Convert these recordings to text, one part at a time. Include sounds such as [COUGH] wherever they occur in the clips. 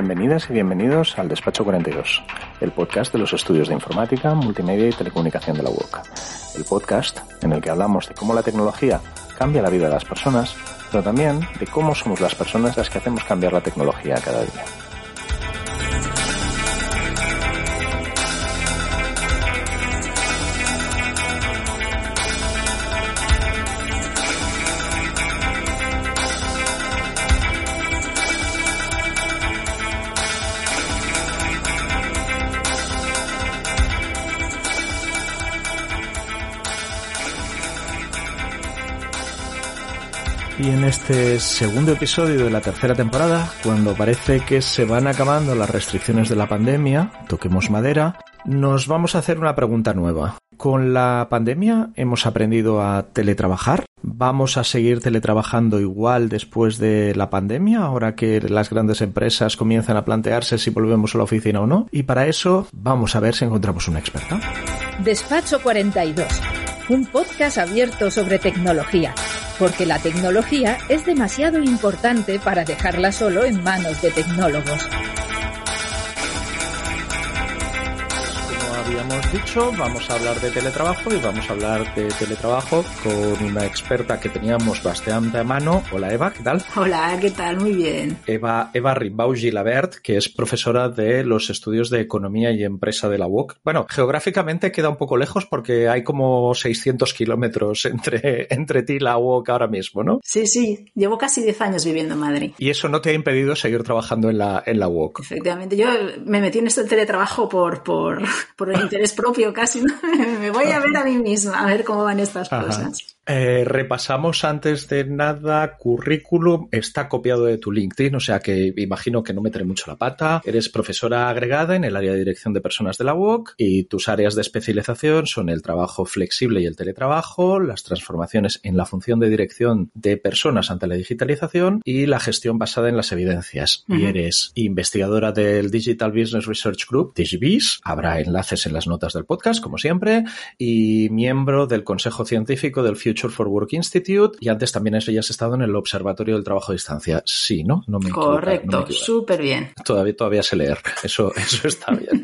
Bienvenidas y bienvenidos al Despacho 42, el podcast de los estudios de informática, multimedia y telecomunicación de la UOC. El podcast en el que hablamos de cómo la tecnología cambia la vida de las personas, pero también de cómo somos las personas las que hacemos cambiar la tecnología cada día. En este segundo episodio de la tercera temporada, cuando parece que se van acabando las restricciones de la pandemia, toquemos madera, nos vamos a hacer una pregunta nueva. ¿Con la pandemia hemos aprendido a teletrabajar? ¿Vamos a seguir teletrabajando igual después de la pandemia, ahora que las grandes empresas comienzan a plantearse si volvemos a la oficina o no? Y para eso vamos a ver si encontramos una experta. Despacho 42, un podcast abierto sobre tecnología porque la tecnología es demasiado importante para dejarla solo en manos de tecnólogos. Habíamos dicho, vamos a hablar de teletrabajo y vamos a hablar de teletrabajo con una experta que teníamos bastante a mano. Hola Eva, ¿qué tal? Hola, ¿qué tal? Muy bien. Eva, Eva Rimbau Gilabert, que es profesora de los estudios de Economía y Empresa de la UOC. Bueno, geográficamente queda un poco lejos porque hay como 600 kilómetros entre, entre ti y la UOC ahora mismo, ¿no? Sí, sí. Llevo casi 10 años viviendo en Madrid. Y eso no te ha impedido seguir trabajando en la, en la UOC. Efectivamente. Yo me metí en esto del teletrabajo por, por, por interés propio casi, [LAUGHS] me voy a ver a mí misma, a ver cómo van estas cosas. Eh, repasamos antes de nada currículum, está copiado de tu LinkedIn, o sea que imagino que no meteré mucho la pata. Eres profesora agregada en el área de dirección de personas de la UOC y tus áreas de especialización son el trabajo flexible y el teletrabajo, las transformaciones en la función de dirección de personas ante la digitalización y la gestión basada en las evidencias. Y eres investigadora del Digital Business Research Group, DigiBiz, habrá enlaces en las notas del podcast, como siempre, y miembro del Consejo Científico del Future for Work Institute y antes también has estado en el Observatorio del Trabajo a Distancia. Sí, ¿no? No me Correcto, súper bien. Todavía, todavía sé leer, eso, [LAUGHS] eso está bien.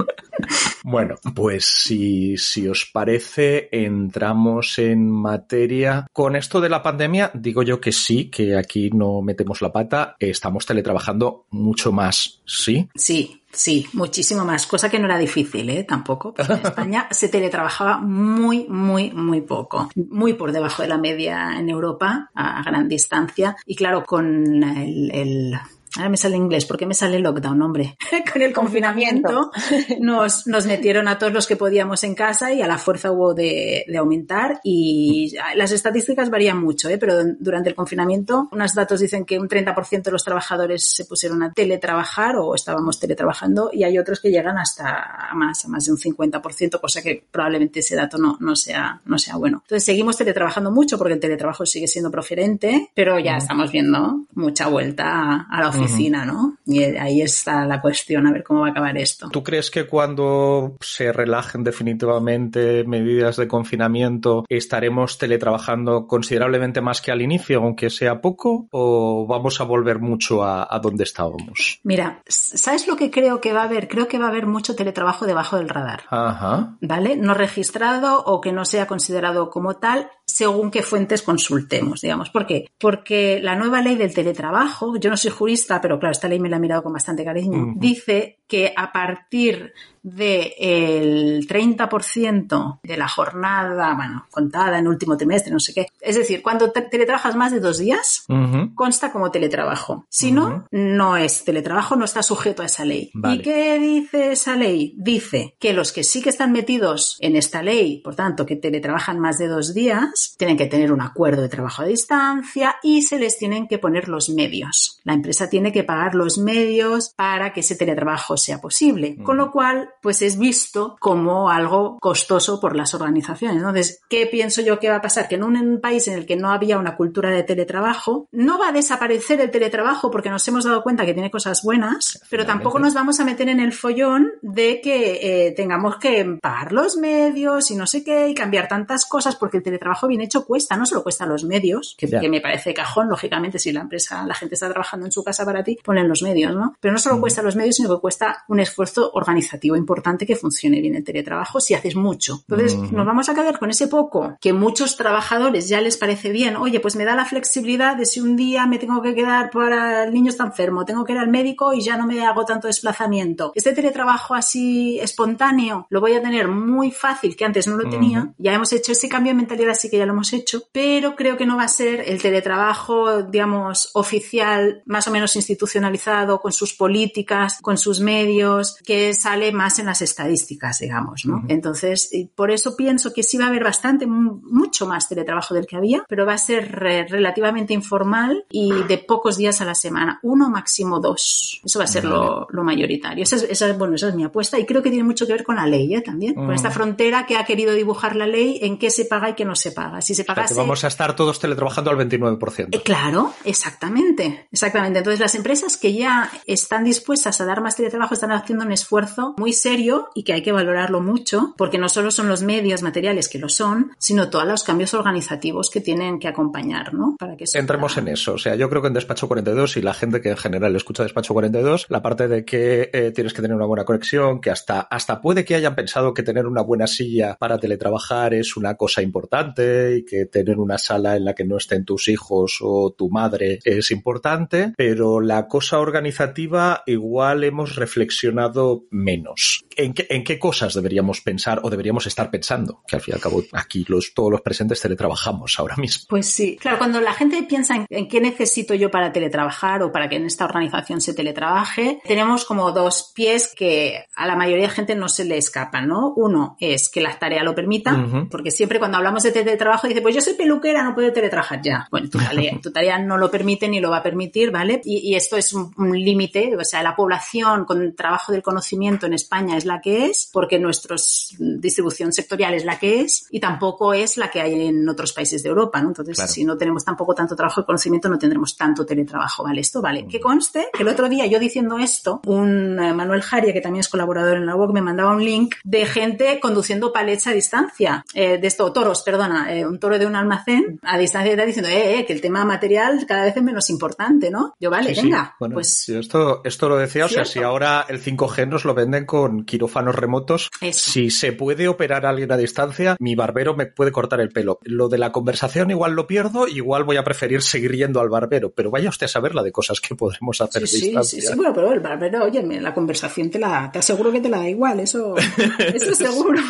Bueno, pues si, si os parece, entramos en materia. Con esto de la pandemia, digo yo que sí, que aquí no metemos la pata, estamos teletrabajando mucho más, ¿sí? Sí, Sí, muchísimo más, cosa que no era difícil, ¿eh? Tampoco. en [LAUGHS] España se teletrabajaba muy, muy, muy poco. Muy por debajo de la media en Europa, a gran distancia. Y claro, con el Ahora me sale inglés, ¿por qué me sale lockdown, hombre? [LAUGHS] Con el confinamiento [LAUGHS] nos, nos, metieron a todos los que podíamos en casa y a la fuerza hubo de, de aumentar y las estadísticas varían mucho, ¿eh? pero durante el confinamiento unos datos dicen que un 30% de los trabajadores se pusieron a teletrabajar o estábamos teletrabajando y hay otros que llegan hasta más, a más de un 50%, cosa que probablemente ese dato no, no, sea, no sea bueno. Entonces seguimos teletrabajando mucho porque el teletrabajo sigue siendo preferente, pero ya estamos viendo mucha vuelta a la oficina ¿no? Y ahí está la cuestión, a ver cómo va a acabar esto. ¿Tú crees que cuando se relajen definitivamente medidas de confinamiento estaremos teletrabajando considerablemente más que al inicio, aunque sea poco, o vamos a volver mucho a, a donde estábamos? Mira, ¿sabes lo que creo que va a haber? Creo que va a haber mucho teletrabajo debajo del radar. Ajá. ¿Vale? No registrado o que no sea considerado como tal según qué fuentes consultemos, digamos. ¿Por qué? Porque la nueva ley del teletrabajo, yo no soy jurista, pero claro, esta ley me la he mirado con bastante cariño, dice que a partir del 30% de la jornada, bueno, contada en último trimestre, no sé qué. Es decir, cuando teletrabajas más de dos días, consta como teletrabajo. Si no, no es teletrabajo, no está sujeto a esa ley. ¿Y qué dice esa ley? Dice que los que sí que están metidos en esta ley, por tanto, que teletrabajan más de dos días, tienen que tener un acuerdo de trabajo a distancia y se les tienen que poner los medios. La empresa tiene que pagar los medios para que ese teletrabajo sea posible. Con lo cual, pues es visto como algo costoso por las organizaciones. Entonces, ¿qué pienso yo que va a pasar? Que en un país en el que no había una cultura de teletrabajo, no va a desaparecer el teletrabajo porque nos hemos dado cuenta que tiene cosas buenas, pero tampoco nos vamos a meter en el follón de que eh, tengamos que pagar los medios y no sé qué y cambiar tantas cosas porque el teletrabajo bien hecho cuesta, no solo cuesta los medios, que, que me parece cajón, lógicamente, si la empresa, la gente está trabajando en su casa para ti, ponen los medios, ¿no? Pero no solo cuesta los medios, sino que cuesta un esfuerzo organizativo importante que funcione bien el teletrabajo si haces mucho. Entonces, nos vamos a quedar con ese poco que muchos trabajadores ya les parece bien. Oye, pues me da la flexibilidad de si un día me tengo que quedar para el niño está enfermo, tengo que ir al médico y ya no me hago tanto desplazamiento. Este teletrabajo así espontáneo lo voy a tener muy fácil, que antes no lo tenía. Ya hemos hecho ese cambio de mentalidad, sí que ya lo hemos hecho, pero creo que no va a ser el teletrabajo, digamos, oficial, más o menos institucionalizado, con sus políticas, con sus medios, que sale más en las estadísticas, digamos, ¿no? Entonces, por eso pienso que sí va a haber bastante, mucho más teletrabajo del que había, pero va a ser relativamente informal y de pocos días a la semana, uno máximo dos. Eso va a ser lo, mayoritario. Esa es, bueno, esa es mi apuesta y creo que tiene mucho que ver con la ley ¿eh? también, con esta frontera que ha querido dibujar la ley en qué se paga y qué no se paga. Si se paga, vamos a estar todos teletrabajando al 29%. Eh, claro, exactamente, exactamente. Entonces las empresas que ya están dispuestas a dar más teletrabajo están haciendo un esfuerzo muy serio y que hay que valorarlo mucho, porque no solo son los medios materiales que lo son, sino todos los cambios organizativos que tienen que acompañar, ¿no? Para que Entremos en eso. O sea, yo creo que en Despacho 42 y la gente que en general escucha Despacho 42, la parte de que eh, tienes que tener una buena conexión, que hasta, hasta puede que hayan pensado que tener una buena silla para teletrabajar es una cosa importante y que tener una sala en la que no estén tus hijos o tu madre es importante, pero la cosa organizativa igual hemos reflexionado menos. ¿En qué, en qué cosas deberíamos pensar o deberíamos estar pensando? Que al fin y al cabo aquí los, todos los presentes teletrabajamos ahora mismo. Pues sí, claro, cuando la gente piensa en, qué necesito yo para teletrabajar o para que en esta organización se teletrabaje, tenemos como dos pies que a la mayoría de gente no se le escapan, ¿no? Uno es que la tarea lo permita, porque siempre cuando hablamos de teletrabajo dice, pues yo soy peluquera, no puedo teletrabajar ya. Bueno, tu tarea, [LAUGHS] no lo permite ni lo va a permitir, ¿vale? Y, esto es un, límite, o sea, la población con trabajo del conocimiento en España es la que es, porque nuestra distribución sectorial es la que es, y tampoco es la que hay en otros países de Europa, ¿no? Entonces, si no tenemos tampoco tanto trabajo de conocimiento, no tendremos tanto teletrabajo, ¿vale? Esto, ¿vale? Que conste que el otro día yo diciendo esto, un eh, Manuel Jaria, que también es colaborador en la web, me mandaba un link de gente conduciendo palets a distancia, eh, de esto, toros, perdona, eh, un toro de un almacén a distancia está diciendo, eh, que el tema material cada vez es menos importante, ¿no? Yo, vale, venga, pues... Esto, esto lo decía, o sea, si ahora el 5G nos lo venden con quirófanos remotos, si se puede operar a alguien a distancia, mi barbero me puede cortar el pelo. Lo de la conversación igual lo pierdo, igual voy a preferir seguir yendo al barbero, pero vaya usted a saber la de cosas que podremos hacer a distancia. Sí, sí, bueno, pero el barbero, oye, la conversación te la, te aseguro que te la da igual, eso, [LAUGHS] eso seguro.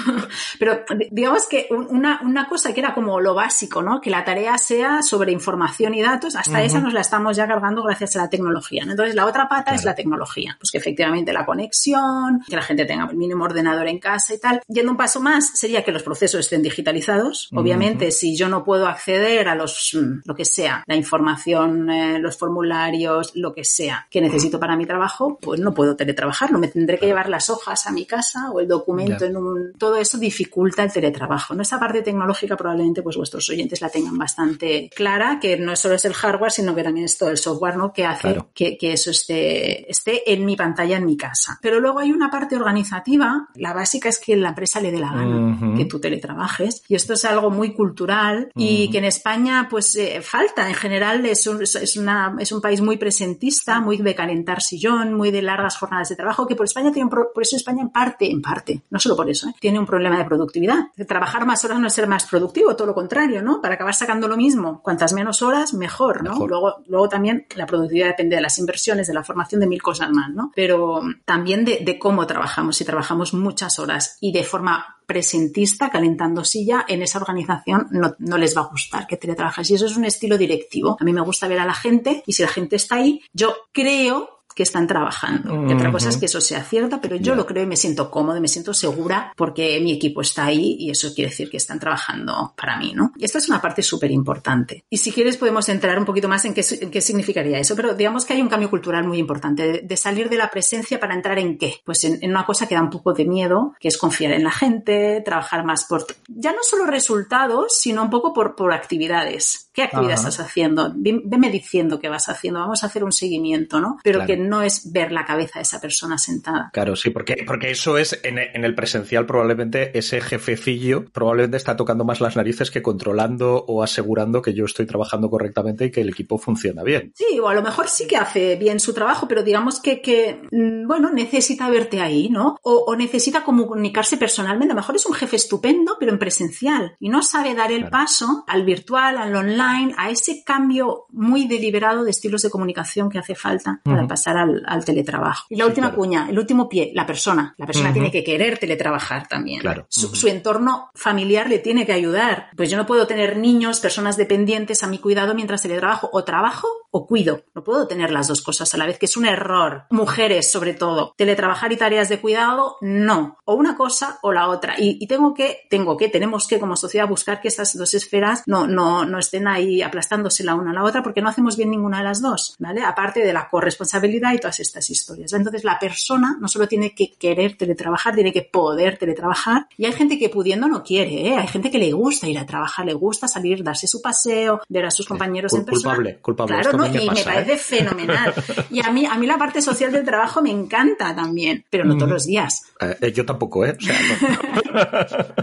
Pero digamos que una, una cosa que era como lo básico, ¿no? Que la tarea sea sobre información y datos, hasta esa nos la estamos ya cargando gracias a la tecnología. Entonces, la otra pata es la tecnología. Pues que efectivamente la conexión, que la gente tenga el mínimo ordenador en casa y tal. Yendo un paso más, sería que los procesos estén digitalizados. Obviamente, si yo no puedo acceder a los, mm, lo que sea, la información, eh, los formularios, lo que sea que necesito para mi trabajo, pues no puedo teletrabajar, no me tendré que llevar las hojas a mi casa o el documento en un... Todo eso dificulta el teletrabajo. ¿no? Esa parte tecnológica probablemente pues vuestros oyentes la tengan bastante clara, que no solo es el hardware, sino que también es todo el software ¿no? que hace que, que, eso esté, esté en mi pantalla, en mi casa. Pero luego hay una parte organizativa, la básica es que la empresa le dé la gana que tú teletrabajes, y esto es algo muy cultural y que en España pues eh, falta en general, es un, es, una, es un país muy presentista, muy de calentar sillón, muy de largas jornadas de trabajo, que por España tiene un por eso España en parte, en parte, no solo por eso, ¿eh? tiene un problema de productividad. Trabajar más horas no es ser más productivo, todo lo contrario, ¿no? Para acabar sacando lo mismo, cuantas menos horas, mejor, ¿no? Luego, luego también la productividad depende de las inversiones, de la formación, de mil cosas más, ¿no? Pero también de, de cómo trabajamos. Si trabajamos muchas horas y de forma presentista, calentando silla, en esa organización no, no, les va a gustar que teletrabajes. Y eso es un estilo directivo. A mí me gusta ver a la gente y si la gente está ahí, yo creo que están trabajando. Y otra cosa es que eso sea cierto, pero yo lo creo y me siento cómoda, me siento segura porque mi equipo está ahí y eso quiere decir que están trabajando para mí, ¿no? Y esta es una parte súper importante. Y si quieres podemos entrar un poquito más en qué, qué, significaría eso, pero digamos que hay un cambio cultural muy importante, de, salir de la presencia para entrar en qué? Pues en, en, una cosa que da un poco de miedo, que es confiar en la gente, trabajar más por, ya no solo resultados, sino un poco por, por actividades. ¿Qué actividad estás haciendo? Veme diciendo qué vas haciendo, vamos a hacer un seguimiento, ¿no? Pero que no es ver la cabeza de esa persona sentada. Claro, sí, porque, porque eso es en, en el presencial probablemente ese jefecillo probablemente está tocando más las narices que controlando o asegurando que yo estoy trabajando correctamente y que el equipo funciona bien. Sí, o a lo mejor sí que hace bien su trabajo, pero digamos que, que mm, bueno, necesita verte ahí, ¿no? O, o, necesita comunicarse personalmente. A lo mejor es un jefe estupendo, pero en presencial y no sabe dar el paso al virtual, al online a ese cambio muy deliberado de estilos de comunicación que hace falta para pasar al, teletrabajo. Y la última cuña, el último pie, la persona. La persona tiene que querer teletrabajar también. Claro. Su, entorno familiar le tiene que ayudar. Pues yo no puedo tener niños, personas dependientes a mi cuidado mientras teletrabajo. O trabajo o cuido. No puedo tener las dos cosas a la vez, que es un error. Mujeres, sobre todo. Teletrabajar y tareas de cuidado, no. O una cosa o la otra. Y, y tengo que, tengo que, tenemos que como sociedad buscar que estas dos esferas no, no, no estén ahí aplastándose la una a la otra porque no hacemos bien ninguna de las dos, ¿vale? Aparte de la corresponsabilidad y todas estas historias. Entonces la persona no solo tiene que querer teletrabajar, tiene que poder teletrabajar y hay gente que pudiendo no quiere, ¿eh? Hay gente que le gusta ir a trabajar, le gusta salir, darse su paseo, ver a sus compañeros en persona. Culpable, culpable. Claro, ¿no? y me parece ¿eh? fenomenal. Y a mí, a mí la parte social del trabajo me encanta también, pero no todos los días. Eh, yo tampoco, ¿eh? O sea, [LAUGHS]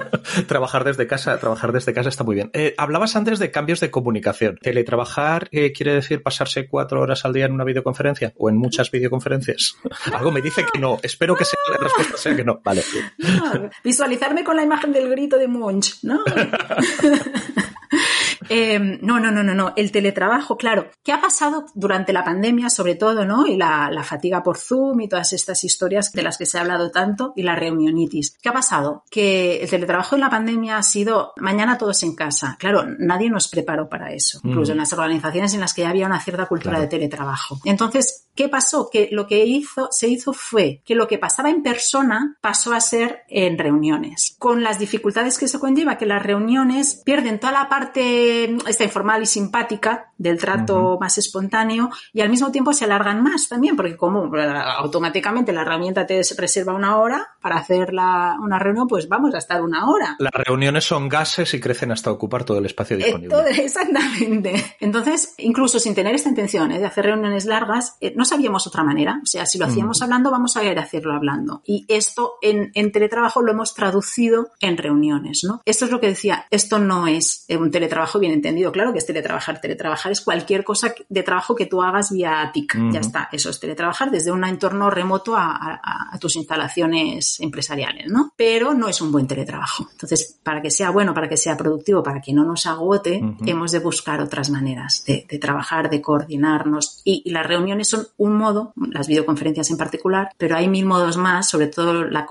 [LAUGHS] trabajar desde casa, trabajar desde casa está muy bien. hablabas antes de cambios de comunicación. ¿Teletrabajar eh, quiere decir pasarse cuatro horas al día en una videoconferencia o en muchas videoconferencias? [LAUGHS] Algo me dice que no. Espero que sea, la respuesta sea que no. Vale. visualizarme con la imagen del grito de Munch, ¿no? [LAUGHS] Eh, no, no, no, no, no. El teletrabajo, claro. ¿Qué ha pasado durante la pandemia, sobre todo, ¿no? Y la, la, fatiga por Zoom y todas estas historias de las que se ha hablado tanto y la reunionitis. ¿Qué ha pasado? Que el teletrabajo en la pandemia ha sido mañana todos en casa. Claro, nadie nos preparó para eso. Incluso en las organizaciones en las que ya había una cierta cultura de teletrabajo. Entonces, ¿qué pasó? Que lo que hizo, se hizo fue que lo que pasaba en persona pasó a ser en reuniones. Con las dificultades que eso conlleva, que las reuniones pierden toda la parte esta informal y simpática del trato más espontáneo y al mismo tiempo se alargan más también, porque como automáticamente la herramienta te reserva una hora para hacer una reunión, pues vamos a estar una hora. Las reuniones son gases y crecen hasta ocupar todo el espacio eh, disponible. [LAUGHS] exactamente. Entonces, incluso sin tener esta intención ¿eh? de hacer reuniones largas, eh, no sabíamos otra manera. O sea, si lo hacíamos hablando, vamos a ir a hacerlo hablando. Y esto en, en teletrabajo lo hemos traducido en reuniones, ¿no? Esto es lo que decía, esto no es un teletrabajo bien entendido. Claro que es teletrabajar. Teletrabajar es cualquier cosa de trabajo que tú hagas vía TIC. Ya está. Eso es teletrabajar desde un entorno remoto a, tus instalaciones empresariales, ¿no? Pero no es un buen teletrabajo. Entonces, para que sea bueno, para que sea productivo, para que no nos agote, hemos de buscar otras maneras de, trabajar, de coordinarnos. Y, las reuniones son un modo, las videoconferencias en particular, pero hay mil modos más, sobre todo la,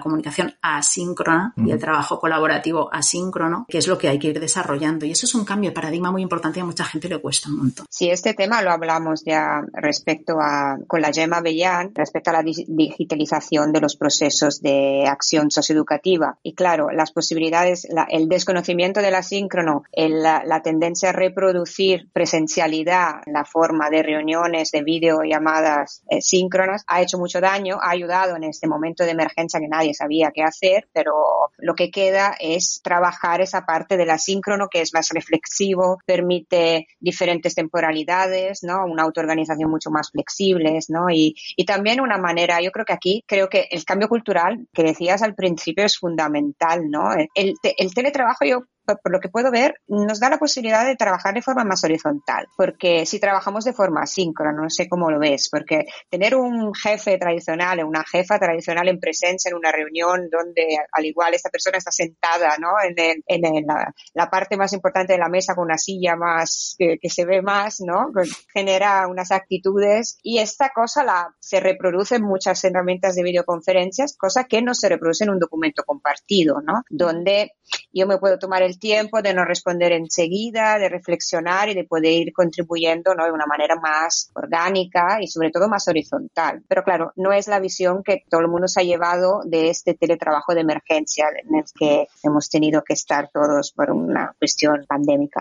comunicación asíncrona y el trabajo colaborativo asíncrono, que es lo que hay que ir desarrollando. Y eso es un cambio de paradigma muy importante y a mucha gente le cuesta un montón. Sí, este tema lo hablamos ya respecto a, con la Gemma Bellán, respecto a la digitalización de los procesos de acción socioeducativa. Y claro, las posibilidades, el desconocimiento del asíncrono, la, la, tendencia a reproducir presencialidad en la forma de reuniones, de videollamadas eh, síncronas, ha hecho mucho daño, ha ayudado en este momento de emergencia que nadie sabía qué hacer, pero lo que queda es trabajar esa parte del asíncrono que es más reflexivo, permite diferentes temporalidades, ¿no? Una autoorganización mucho más flexibles, ¿no? Y, y también una manera, yo creo que aquí, creo que el cambio cultural que decías al principio es fundamental, ¿no? El teletrabajo yo por lo que puedo ver, nos da la posibilidad de trabajar de forma más horizontal, porque si trabajamos de forma asíncrona, no sé cómo lo ves, porque tener un jefe tradicional o una jefa tradicional en presencia en una reunión donde al igual esta persona está sentada, ¿no? En, en la, parte más importante de la mesa con una silla más que, se ve más, ¿no? Pues genera unas actitudes y esta cosa la se reproduce en muchas herramientas de videoconferencias, cosa que no se reproduce en un documento compartido, ¿no? Donde yo me puedo tomar el tiempo de no responder enseguida, de reflexionar y de poder ir contribuyendo ¿no? de una manera más orgánica y sobre todo más horizontal. Pero claro, no es la visión que todo el mundo se ha llevado de este teletrabajo de emergencia en el que hemos tenido que estar todos por una cuestión pandémica.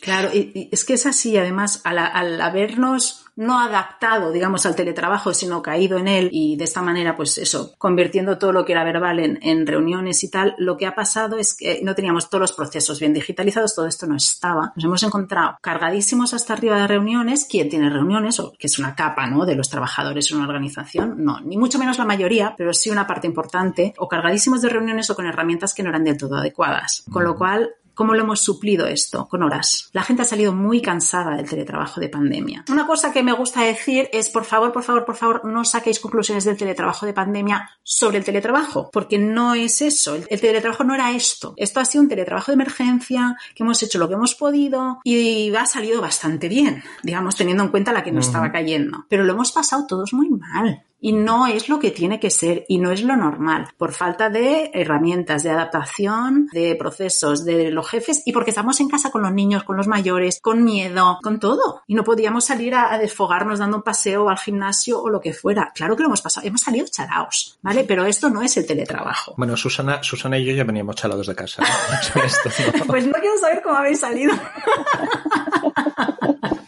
Claro, y, es que es así, además, al, al habernos no adaptado, digamos, al teletrabajo, sino caído en él y de esta manera, pues eso, convirtiendo todo lo que era verbal en, reuniones y tal, lo que ha pasado es que no teníamos todos los procesos bien digitalizados, todo esto no estaba. Nos hemos encontrado cargadísimos hasta arriba de reuniones. ¿Quién tiene reuniones? O que es una capa, ¿no? De los trabajadores en una organización. No, ni mucho menos la mayoría, pero sí una parte importante. O cargadísimos de reuniones o con herramientas que no eran del todo adecuadas. Con lo cual, ¿Cómo lo hemos suplido esto? Con horas. La gente ha salido muy cansada del teletrabajo de pandemia. Una cosa que me gusta decir es, por favor, por favor, por favor, no saquéis conclusiones del teletrabajo de pandemia sobre el teletrabajo, porque no es eso. El, teletrabajo no era esto. Esto ha sido un teletrabajo de emergencia, que hemos hecho lo que hemos podido y ha salido bastante bien, digamos, teniendo en cuenta la que nos estaba cayendo. Pero lo hemos pasado todos muy mal y no es lo que tiene que ser y no es lo normal por falta de herramientas de adaptación, de procesos de los jefes y porque estamos en casa con los niños, con los mayores, con miedo, con todo y no podíamos salir a, desfogarnos dando un paseo al gimnasio o lo que fuera. Claro que lo hemos pasado, hemos salido charaos, ¿vale? Pero esto no es el teletrabajo. Bueno, Susana, Susana y yo ya veníamos chalados de casa. [LAUGHS] pues no quiero saber cómo habéis salido. [LAUGHS]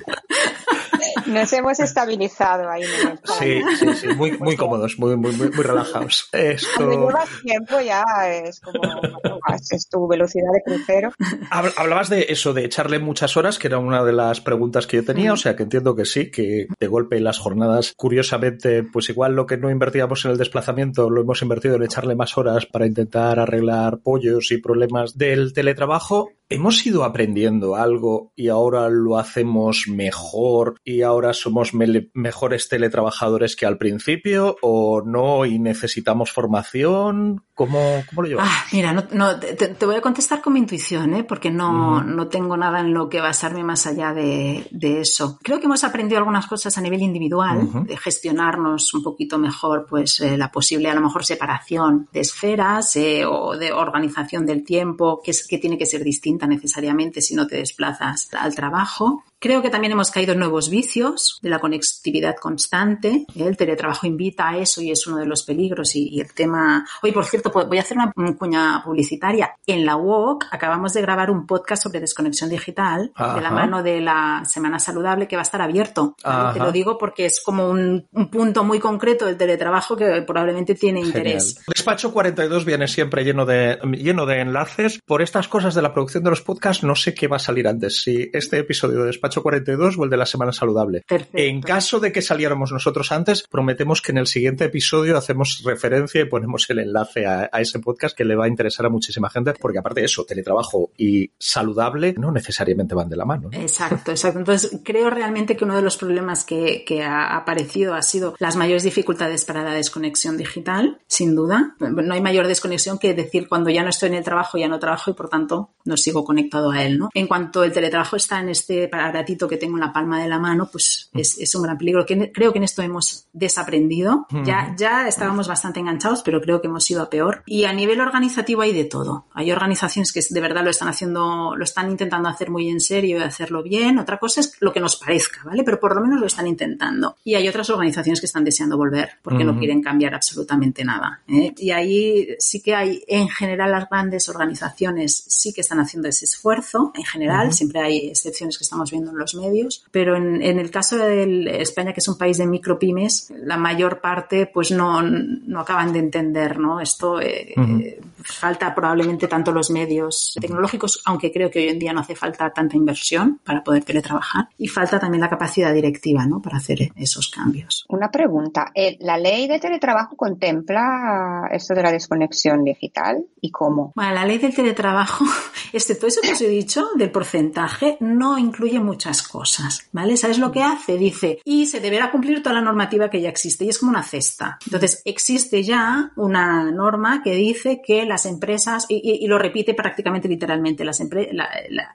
Nos hemos estabilizado ahí. En sí, sí, sí, muy, muy cómodos, muy, muy, muy, relajados. [LAUGHS] Esto... Cuando llevas tiempo ya es como, es tu velocidad de crucero. Hablabas de eso, de echarle muchas horas, que era una de las preguntas que yo tenía, o sea que entiendo que sí, que de golpe las jornadas, curiosamente, pues igual lo que no invertíamos en el desplazamiento lo hemos invertido en echarle más horas para intentar arreglar pollos y problemas del teletrabajo. ¿Hemos ido aprendiendo algo y ahora lo hacemos mejor y ahora somos mejores teletrabajadores que al principio o no y necesitamos formación? ¿Cómo, cómo lo llevas? Ah, mira, no, te, voy a contestar con mi intuición, ¿eh? porque no, no tengo nada en lo que basarme más allá de, de, eso. Creo que hemos aprendido algunas cosas a nivel individual, de gestionarnos un poquito mejor pues eh, la posible, a lo mejor, separación de esferas eh, o de organización del tiempo, que, es, que tiene que ser distinta necesariamente si no te desplazas al trabajo. Creo que también hemos caído en nuevos vicios de la conectividad constante. El teletrabajo invita a eso y es uno de los peligros. Y, el tema. Hoy, por cierto, voy a hacer una cuña publicitaria. En la UOC acabamos de grabar un podcast sobre desconexión digital de la mano de la Semana Saludable que va a estar abierto. Te lo digo porque es como un, punto muy concreto del teletrabajo que probablemente tiene interés. Despacho 42 viene siempre lleno de, lleno de enlaces. Por estas cosas de la producción de los podcasts, no sé qué va a salir antes. Si este episodio de Despacho 42 o el de la semana saludable. En caso de que saliéramos nosotros antes, prometemos que en el siguiente episodio hacemos referencia y ponemos el enlace a, ese podcast que le va a interesar a muchísima gente, porque aparte de eso, teletrabajo y saludable no necesariamente van de la mano. Exacto, exacto. Entonces, creo realmente que uno de los problemas que, que ha aparecido ha sido las mayores dificultades para la desconexión digital, sin duda. No hay mayor desconexión que decir cuando ya no estoy en el trabajo, ya no trabajo y por tanto no sigo conectado a él, ¿no? En cuanto el teletrabajo está en este ratito que tengo en la palma de la mano, pues mm. es, un gran peligro. Creo que en esto hemos desaprendido. Mm. Ya, ya estábamos bastante enganchados, pero creo que hemos ido a peor. Y a nivel organizativo hay de todo. Hay organizaciones que de verdad lo están haciendo, lo están intentando hacer muy en serio y hacerlo bien. Otra cosa es lo que nos parezca, ¿vale? Pero por lo menos lo están intentando. Y hay otras organizaciones que están deseando volver porque no quieren cambiar absolutamente nada. ¿eh? Y ahí sí que hay, en general, las grandes organizaciones sí que están haciendo ese esfuerzo. En general, siempre hay excepciones que estamos viendo en los medios, pero en, el caso de España, que es un país de micropymes, la mayor parte pues no, no acaban de entender, ¿no? Esto eh, eh, falta probablemente tanto los medios tecnológicos, aunque creo que hoy en día no hace falta tanta inversión para poder teletrabajar, y falta también la capacidad directiva, ¿no? Para hacer esos cambios. Una pregunta, eh, ¿la ley de teletrabajo contempla esto de la desconexión digital y cómo? Bueno, la ley del teletrabajo, [LAUGHS] excepto eso que os he dicho del porcentaje, no incluye muchas cosas, ¿vale? ¿Sabes lo que hace? Dice, y se deberá cumplir toda la normativa que ya existe, y es como una cesta. Entonces, existe ya una norma que dice que las empresas, y, lo repite prácticamente literalmente, las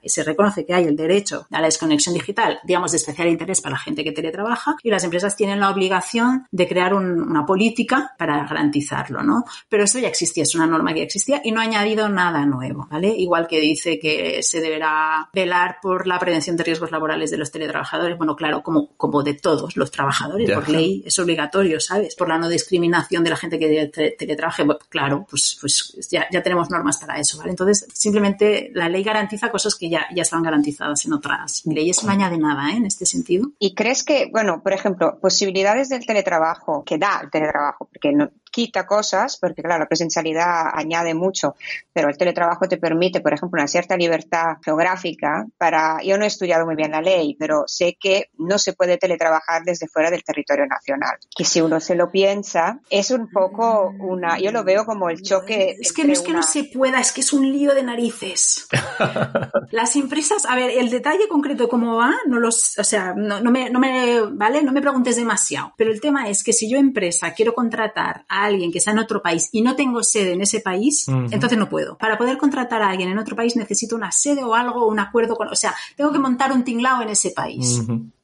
se reconoce que hay el derecho a la desconexión digital, digamos, de especial interés para la gente que teletrabaja, y las empresas tienen la obligación de crear una política para garantizarlo, ¿no? Pero eso ya existía, es una norma que ya existía y no ha añadido nada nuevo, ¿vale? Igual que dice que se deberá velar por la prevención de riesgos laborales de los teletrabajadores, bueno, claro, como, como de todos los trabajadores, por ley es obligatorio, ¿sabes? Por la no discriminación de la gente que teletrabaje, claro, pues, pues ya, ya, tenemos normas para eso, ¿vale? Entonces, simplemente la ley garantiza cosas que ya, ya están garantizadas en otras leyes, no añade nada, ¿eh? En este sentido. ¿Y crees que, bueno, por ejemplo, posibilidades del teletrabajo, que da el teletrabajo, porque no, quita cosas, porque claro, la presencialidad añade mucho, pero el teletrabajo te permite, por ejemplo, una cierta libertad geográfica para, yo no he estudiado muy bien la ley, pero sé que no se puede teletrabajar desde fuera del territorio nacional. Que si uno se lo piensa, es un poco una, yo lo veo como el choque. Es que no es que no se pueda, es que es un lío de narices. [LAUGHS] Las empresas, a ver, el detalle concreto de cómo va, no los, o sea, no, no, me, no me, vale, no me preguntes demasiado. Pero el tema es que si yo empresa quiero contratar a alguien que está en otro país y no tengo sede en ese país, entonces no puedo. Para poder contratar a alguien en otro país necesito una sede o algo, un acuerdo con, o sea, tengo que montar un tinglao en ese país.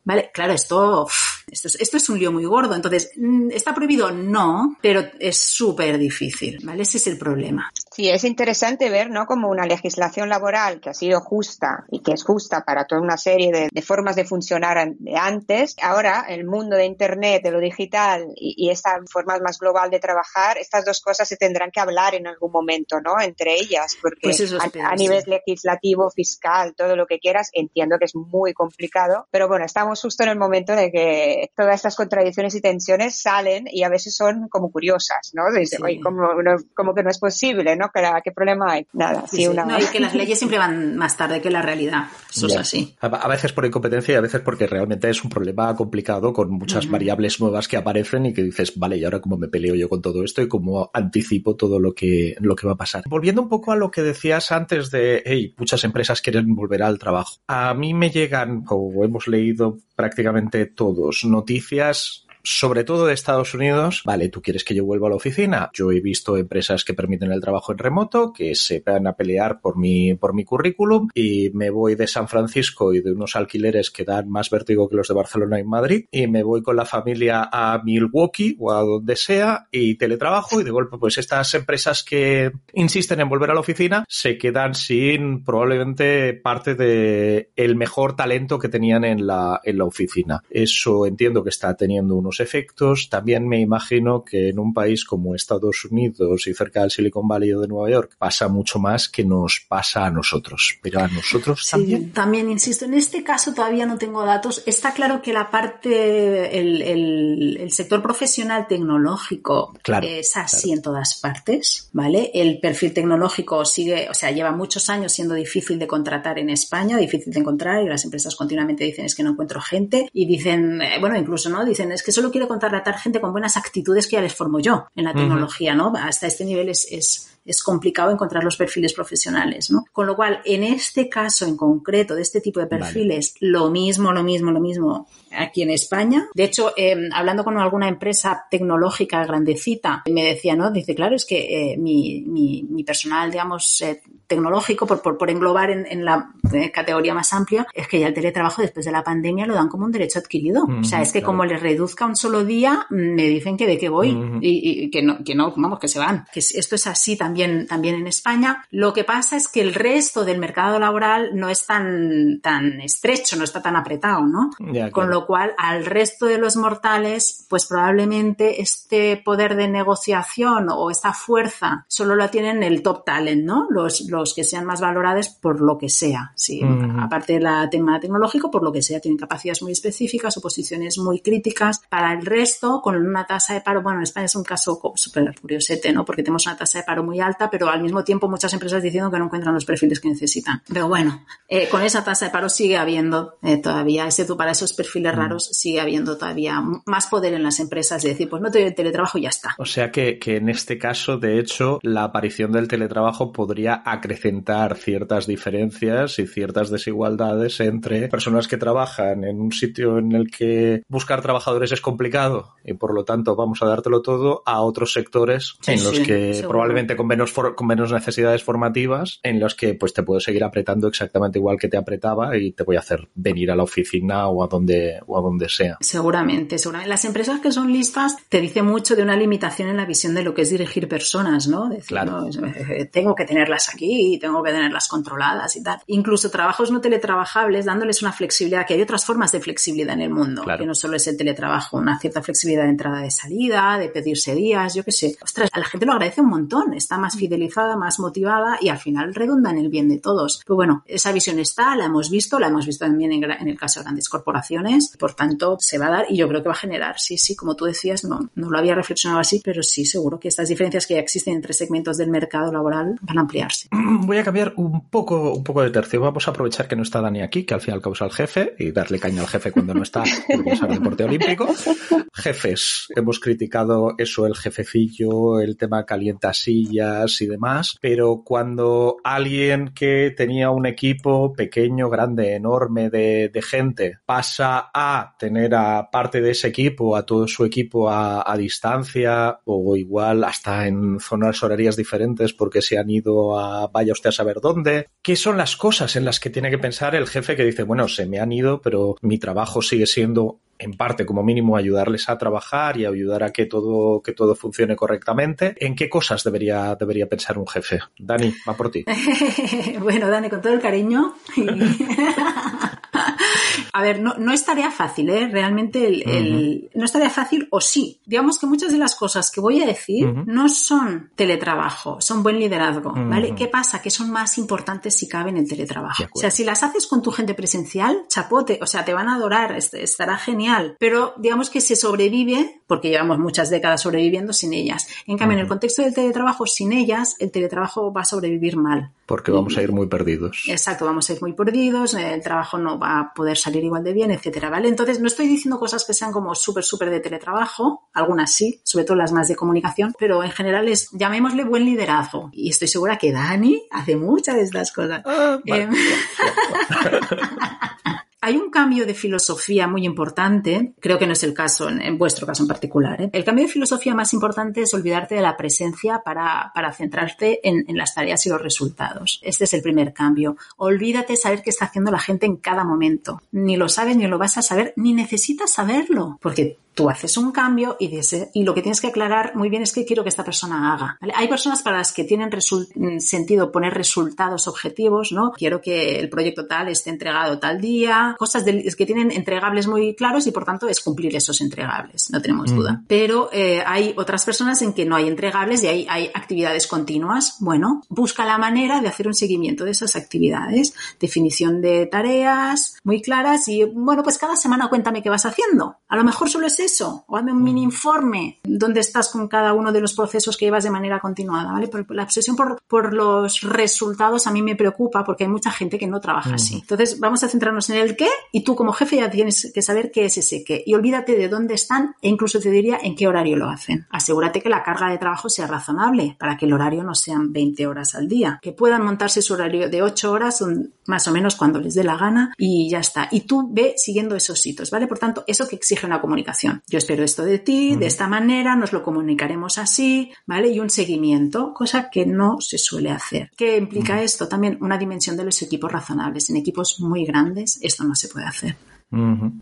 ¿Vale? Claro, esto, esto, es, esto es un lío muy gordo. Entonces, mm, ¿está prohibido? No, pero es súper difícil, ¿vale? Ese es el problema. Sí, es interesante ver, ¿no? Como una legislación laboral que ha sido justa y que es justa para toda una serie de, formas de funcionar de antes. Ahora, el mundo de Internet, de lo digital y, y, esta forma más global de trabajar, estas dos cosas se tendrán que hablar en algún momento, ¿no? Entre ellas, porque pues a, a, nivel legislativo, fiscal, todo lo que quieras, entiendo que es muy complicado, pero bueno, estamos justo en el momento de que todas estas contradicciones y tensiones salen y a veces son como curiosas, ¿no? Oye, como, como, que no es posible, ¿no? ¿Qué problema hay? Nada, sí, una... No, y que las leyes siempre van más tarde que la realidad. Eso es así. A, veces por incompetencia y a veces porque realmente es un problema complicado con muchas variables nuevas que aparecen y que dices, vale, ¿y ahora cómo me peleo yo con todo esto y cómo anticipo todo lo que, lo que va a pasar? Volviendo un poco a lo que decías antes de, hey, muchas empresas quieren volver al trabajo. A mí me llegan, o hemos leído prácticamente todos. Noticias sobre todo de Estados Unidos, vale, tú quieres que yo vuelva a la oficina. Yo he visto empresas que permiten el trabajo en remoto, que se van a pelear por mi, por mi currículum y me voy de San Francisco y de unos alquileres que dan más vértigo que los de Barcelona y Madrid y me voy con la familia a Milwaukee o a donde sea y teletrabajo y de golpe pues estas empresas que insisten en volver a la oficina se quedan sin probablemente parte de el mejor talento que tenían en la, en la oficina. Eso entiendo que está teniendo unos efectos. También me imagino que en un país como Estados Unidos y cerca del Silicon Valley o de Nueva York pasa mucho más que nos pasa a nosotros. Pero a nosotros también. También insisto, en este caso todavía no tengo datos. Está claro que la parte, el, sector profesional tecnológico es así en todas partes, ¿vale? El perfil tecnológico sigue, o sea, lleva muchos años siendo difícil de contratar en España, difícil de encontrar y las empresas continuamente dicen es que no encuentro gente y dicen, eh, bueno, incluso, ¿no? Dicen es que solo quiero contratar gente con buenas actitudes que ya les formo yo en la tecnología, ¿no? Hasta este nivel es, es, complicado encontrar los perfiles profesionales, ¿no? Con lo cual, en este caso en concreto de este tipo de perfiles, lo mismo, lo mismo, lo mismo aquí en España. De hecho, em, hablando con alguna empresa tecnológica grandecita, me decía, ¿no? Dice, claro, es que eh, mi, mi, personal, digamos, eh, tecnológico, por, por, englobar en, la eh, categoría más amplia, es que ya el teletrabajo después de la pandemia lo dan como un derecho adquirido. o sea, es que como les reduzca un solo día, me dicen que de qué voy y, que no, que no, vamos, que se van. Que esto es así también, también en España. Lo que pasa es que el resto del mercado laboral no es tan, tan estrecho, no está tan apretado, ¿no? Con lo cual al resto de los mortales, pues probablemente este poder de negociación o esta fuerza solo la tienen el top talent, ¿no? Los, los que sean más valorados por lo que sea. Sí, aparte de la tema tecnológico, por lo que sea, tienen capacidades muy específicas o posiciones muy críticas. Para el resto, con una tasa de paro, bueno, en España es un caso súper curiosete, ¿no? Porque tenemos una tasa de paro muy alta, pero al mismo tiempo muchas empresas diciendo que no encuentran los perfiles que necesitan. Pero bueno, eh, con esa tasa de paro sigue habiendo eh, todavía, excepto para esos perfiles mm. raros, sigue habiendo todavía más poder en las empresas de decir, pues no te teletrabajo y ya está. O sea que, que en este caso, de hecho, la aparición del teletrabajo podría acrecentar ciertas diferencias y ciertas desigualdades entre personas que trabajan en un sitio en el que buscar trabajadores es complicado y por lo tanto vamos a dártelo todo a otros sectores en los que probablemente con menos, con menos necesidades formativas, en los que pues te puedo seguir apretando exactamente igual que te apretaba y te voy a hacer venir a la oficina o a donde, o a donde sea. Seguramente, seguramente. Las empresas que son listas te dicen mucho de una limitación en la visión de lo que es dirigir personas, ¿no? claro. Eh, tengo que tenerlas aquí, tengo que tenerlas controladas y tal. Incluso trabajos no teletrabajables, dándoles una flexibilidad, que hay otras formas de flexibilidad en el mundo, que no solo es el teletrabajo, una cierta flexibilidad de entrada y salida, de pedirse días, yo qué sé. Ostras, a la gente lo agradece un montón, está más fidelizada, más motivada y al final redunda en el bien de todos. Pero bueno, esa visión está, la hemos visto, la hemos visto también en, el caso de grandes corporaciones, por tanto se va a dar y yo creo que va a generar, sí, sí, como tú decías, no, no lo había reflexionado así, pero sí, seguro que estas diferencias que ya existen entre segmentos del mercado laboral van a ampliarse. [CLEARS THROAT] Voy a cambiar un poco, un poco de tercio. Vamos a aprovechar que no está Dani aquí, que al final causa el jefe, y darle caña al jefe cuando no está, [LAUGHS] porque es el deporte olímpico. Jefes, hemos criticado eso, el jefecillo, el tema calienta sillas y demás, pero cuando alguien que tenía un equipo pequeño, grande, enorme de, gente pasa a tener a parte de ese equipo, a todo su equipo a, a distancia o igual hasta en zonas horarias diferentes porque se han ido a vaya usted a saber dónde. ¿Qué son las cosas en las que tiene que pensar el jefe que dice, bueno, se me han ido, pero mi trabajo sigue siendo en parte como mínimo ayudarles a trabajar y ayudar a que todo que todo funcione correctamente. ¿En qué cosas debería debería pensar un jefe? Dani, va por ti. [LAUGHS] bueno, Dani, con todo el cariño. [LAUGHS] A ver, no, no es tarea fácil, ¿eh? Realmente el, no es tarea fácil o sí. Digamos que muchas de las cosas que voy a decir no son teletrabajo, son buen liderazgo, ¿vale? ¿Qué pasa? Que son más importantes si caben en teletrabajo. O sea, si las haces con tu gente presencial, chapote, o sea, te van a adorar, estará genial, pero digamos que se sobrevive, porque llevamos muchas décadas sobreviviendo sin ellas. En cambio, en el contexto del teletrabajo, sin ellas, el teletrabajo va a sobrevivir mal. Porque vamos a ir muy perdidos. Exacto, vamos a ir muy perdidos, el trabajo no va a poder salir igual de bien, etcétera, ¿vale? Entonces, no estoy diciendo cosas que sean como súper, súper de teletrabajo, algunas sí, sobre todo las más de comunicación, pero en general es, llamémosle buen liderazgo. Y estoy segura que Dani hace muchas de estas cosas. Ah, em, [LAUGHS] Hay un cambio de filosofía muy importante, creo que no es el caso en, vuestro caso en particular. ¿eh? El cambio de filosofía más importante es olvidarte de la presencia para, centrarte en, en, las tareas y los resultados. Este es el primer cambio. Olvídate de saber qué está haciendo la gente en cada momento. Ni lo sabes, ni lo vas a saber, ni necesitas saberlo, porque tú haces un cambio y, y lo que tienes que aclarar muy bien es qué quiero que esta persona haga. Hay personas para las que tienen mm, sentido poner resultados objetivos, ¿no? Quiero que el proyecto tal esté entregado tal día, cosas que tienen entregables muy claros y por tanto es cumplir esos entregables, no tenemos duda. Pero eh, hay otras personas en que no hay entregables y hay, hay actividades continuas. Bueno, busca la manera de hacer un seguimiento de esas actividades, definición de tareas muy claras y bueno, pues cada semana cuéntame qué vas haciendo. A lo mejor solo es eso, o hazme un mini informe donde estás con cada uno de los procesos que llevas de manera continuada, ¿vale? la obsesión por, por, los resultados a mí me preocupa porque hay mucha gente que no trabaja así. Entonces, vamos a centrarnos en el qué y tú como jefe ya tienes que saber qué es ese qué y olvídate de dónde están e incluso te diría en qué horario lo hacen. Asegúrate que la carga de trabajo sea razonable para que el horario no sean 20 horas al día, que puedan montarse su horario de 8 horas más o menos cuando les dé la gana y ya está. Y tú ve siguiendo esos hitos, ¿vale? Por tanto, eso que exige una comunicación. Yo espero esto de ti, de esta manera, nos lo comunicaremos así, ¿vale? Y un seguimiento, cosa que no se suele hacer. ¿Qué implica esto? También una dimensión de los equipos razonables. En equipos muy grandes esto no se puede hacer.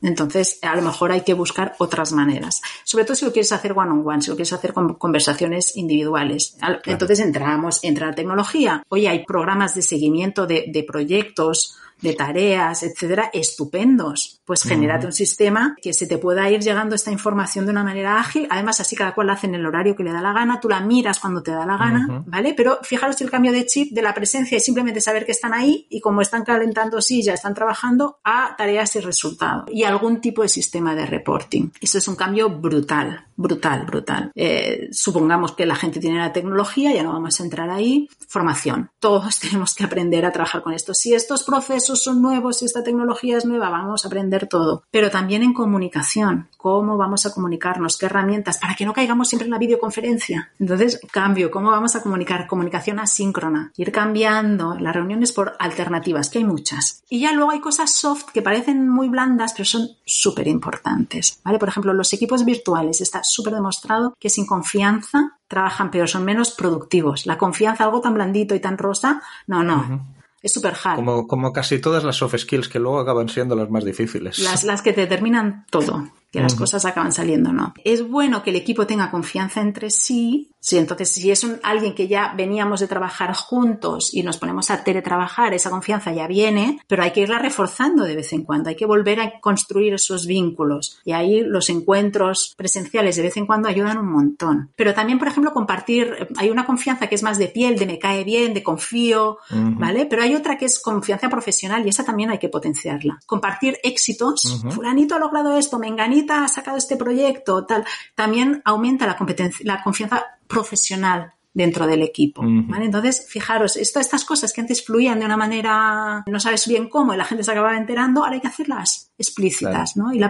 Entonces, a lo mejor hay que buscar otras maneras. Sobre todo si lo quieres hacer one-on-one, si lo quieres hacer con conversaciones individuales. Entonces entramos, entra la tecnología. Oye, hay programas de seguimiento de, de proyectos de tareas, etcétera, estupendos. Pues genérate un sistema que se te pueda ir llegando esta información de una manera ágil. Además, así cada cual la hace en el horario que le da la gana, tú la miras cuando te da la gana, ¿vale? Pero fijaros el cambio de chip de la presencia y simplemente saber que están ahí y como están calentando ya están trabajando, a tareas y resultados. Y algún tipo de sistema de reporting. Eso es un cambio brutal, brutal, brutal. Eh, supongamos que la gente tiene la tecnología, ya no vamos a entrar ahí. Formación. Todos [LAUGHS] tenemos que aprender a trabajar con esto. Si estos procesos son nuevos, si esta tecnología es nueva, vamos a aprender todo. Pero también en comunicación. ¿Cómo vamos a comunicarnos? ¿Qué herramientas? Para que no caigamos siempre en la videoconferencia. Entonces, cambio. ¿Cómo vamos a comunicar? Comunicación asíncrona. Ir cambiando las reuniones por alternativas, que hay muchas. Y ya luego hay cosas soft que parecen muy blandas, pero son súper importantes. ¿vale? Por ejemplo, los equipos virtuales. Está súper demostrado que sin confianza trabajan peor, son menos productivos. La confianza, algo tan blandito y tan rosa, no, no. Es súper hard. Como, como casi todas las soft skills que luego acaban siendo las más difíciles. Las, las que determinan todo que las cosas acaban saliendo, ¿no? Es bueno que el equipo tenga confianza entre sí. Sí, entonces, si es un, alguien que ya veníamos de trabajar juntos y nos ponemos a teletrabajar, esa confianza ya viene, pero hay que irla reforzando de vez en cuando. Hay que volver a construir esos vínculos. Y ahí los encuentros presenciales de vez en cuando ayudan un montón. Pero también, por ejemplo, compartir, hay una confianza que es más de piel, de me cae bien, de confío, ¿vale? Pero hay otra que es confianza profesional y esa también hay que potenciarla. Compartir éxitos. Fulanito ha logrado esto, menganito ha sacado este proyecto, tal, también aumenta la competencia, la confianza profesional dentro del equipo. Entonces, fijaros, esto, estas cosas que antes fluían de una manera, no sabes bien cómo, y la gente se acababa enterando, ahora hay que hacerlas explícitas, ¿no? Y,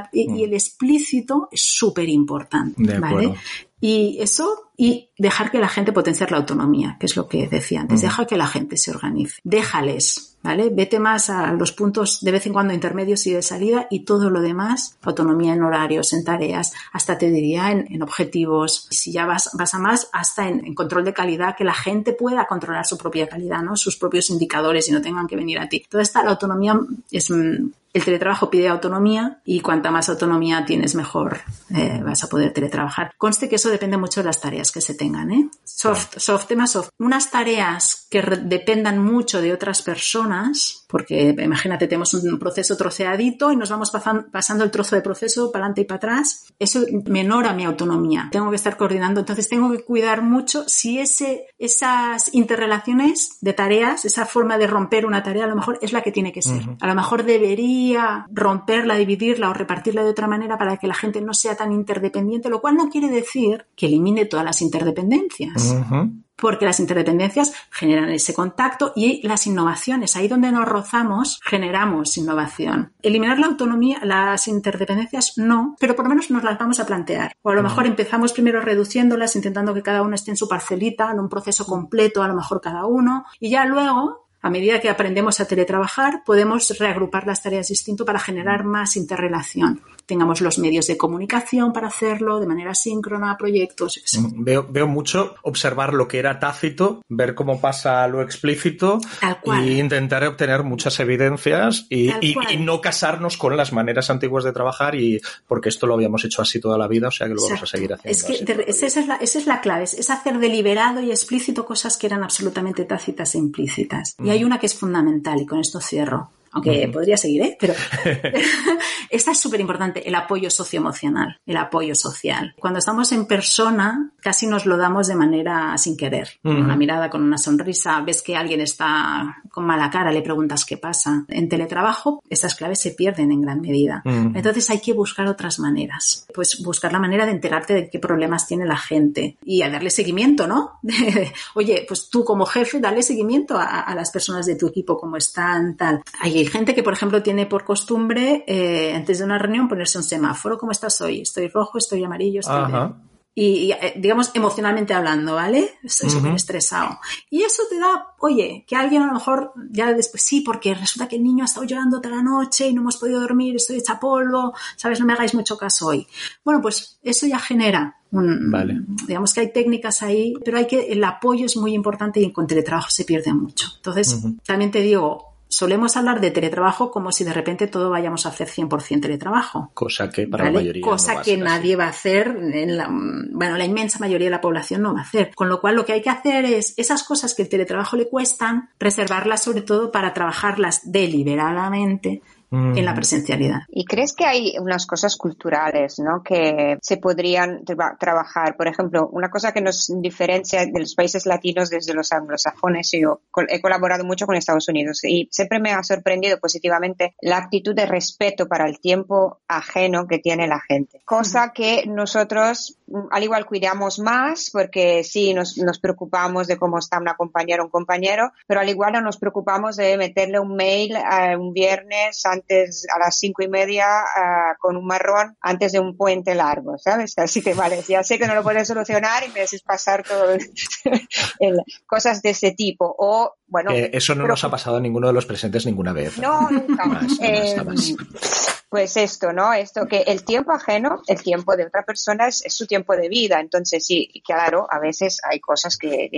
el explícito es súper importante, ¿vale? Y eso, y dejar que la gente potenciar la autonomía, que es lo que decía antes, deja que la gente se organice, déjales ¿vale? Vete más a los puntos de vez en cuando intermedios y de salida y todo lo demás, autonomía en horarios, en tareas, hasta te diría en, objetivos. Si ya vas, vas a más, hasta en, control de calidad, que la gente pueda controlar su propia calidad, ¿no? Sus propios indicadores y no tengan que venir a ti. Toda esta la autonomía es mm, el teletrabajo pide autonomía y cuanta más autonomía tienes, mejor eh, vas a poder teletrabajar. Conste que eso depende mucho de las tareas que se tengan. ¿eh? Soft, soft, tema soft. Unas tareas que dependan mucho de otras personas, porque imagínate, tenemos un proceso troceadito y nos vamos pasando el trozo de proceso para adelante y para atrás, eso menora mi autonomía. Tengo que estar coordinando, entonces tengo que cuidar mucho si ese, esas interrelaciones de tareas, esa forma de romper una tarea, a lo mejor es la que tiene que ser. A lo mejor debería romperla, dividirla o repartirla de otra manera para que la gente no sea tan interdependiente, lo cual no quiere decir que elimine todas las interdependencias. Porque las interdependencias generan ese contacto y las innovaciones, ahí donde nos rozamos, generamos innovación. Eliminar la autonomía, las interdependencias no, pero por lo menos nos las vamos a plantear. O a lo mejor empezamos primero reduciéndolas, intentando que cada uno esté en su parcelita, en un proceso completo, a lo mejor cada uno, y ya luego a medida que aprendemos a teletrabajar, podemos reagrupar las tareas distinto para generar más interrelación tengamos los medios de comunicación para hacerlo de manera síncrona, proyectos. Mm, veo, veo mucho observar lo que era tácito, ver cómo pasa lo explícito y intentar obtener muchas evidencias y, no casarnos con las maneras antiguas de trabajar y porque esto lo habíamos hecho así toda la vida, o sea que lo vamos a seguir haciendo. Es que esa, es la, esa, es la, clave, es hacer deliberado y explícito cosas que eran absolutamente tácitas e implícitas. Y hay una que es fundamental y con esto cierro aunque podría seguir, ¿eh? Pero [LAUGHS] [LAUGHS] esta es súper importante, el apoyo socioemocional, el apoyo social. Cuando estamos en persona, casi nos lo damos de manera sin querer, con una mirada, con una sonrisa, ves que alguien está con mala cara, le preguntas qué pasa. En teletrabajo, estas claves se pierden en gran medida. Entonces hay que buscar otras maneras. Pues buscar la manera de enterarte de qué problemas tiene la gente y a darle seguimiento, ¿no? [LAUGHS] Oye, pues tú como jefe, dale seguimiento a, las personas de tu equipo, cómo están, tal. Hay hay gente que, por ejemplo, tiene por costumbre, eh, antes de una reunión, ponerse un semáforo. ¿Cómo estás hoy? Estoy rojo, estoy amarillo, estoy... Y, eh, digamos, emocionalmente hablando, ¿vale? Estoy súper estresado. Y eso te da, oye, que alguien a lo mejor ya después, sí, porque resulta que el niño ha estado llorando toda la noche y no hemos podido dormir, estoy hecha polvo, ¿sabes? No me hagáis mucho caso hoy. Bueno, pues eso ya genera un, vale. digamos que hay técnicas ahí, pero hay que, el apoyo es muy importante y en teletrabajo se pierde mucho. Entonces, también te digo, solemos hablar de teletrabajo como si de repente todo vayamos a hacer 100% teletrabajo. Cosa que para la mayoría Cosa no que nadie va a hacer, en la, bueno, la inmensa mayoría de la población no va a hacer. Con lo cual lo que hay que hacer es esas cosas que el teletrabajo le cuestan, reservarlas sobre todo para trabajarlas deliberadamente en la mm. presencialidad. ¿Y crees que hay unas cosas culturales ¿no? que se podrían trabajar? Por ejemplo, una cosa que nos diferencia de los países latinos desde los anglosajones, yo he colaborado mucho con Estados Unidos y siempre me ha sorprendido positivamente la actitud de respeto para el tiempo ajeno que tiene la gente. Cosa que nosotros al igual cuidamos más porque sí nos, nos preocupamos de cómo está una compañera o un compañero, pero al igual no nos preocupamos de meterle un mail a un viernes antes a las cinco y media uh, con un marrón antes de un puente largo, ¿sabes? Así que vale, ya sé que no lo puedes solucionar y me haces pasar todo el, [LAUGHS] cosas de ese tipo. O bueno, eh, eso no nos ha pasado a ninguno de los presentes ninguna vez. No, nunca. eh, pues esto, ¿no? Esto que el tiempo ajeno, el tiempo de otra persona es, su tiempo de vida. Entonces, sí, claro, a veces hay cosas que,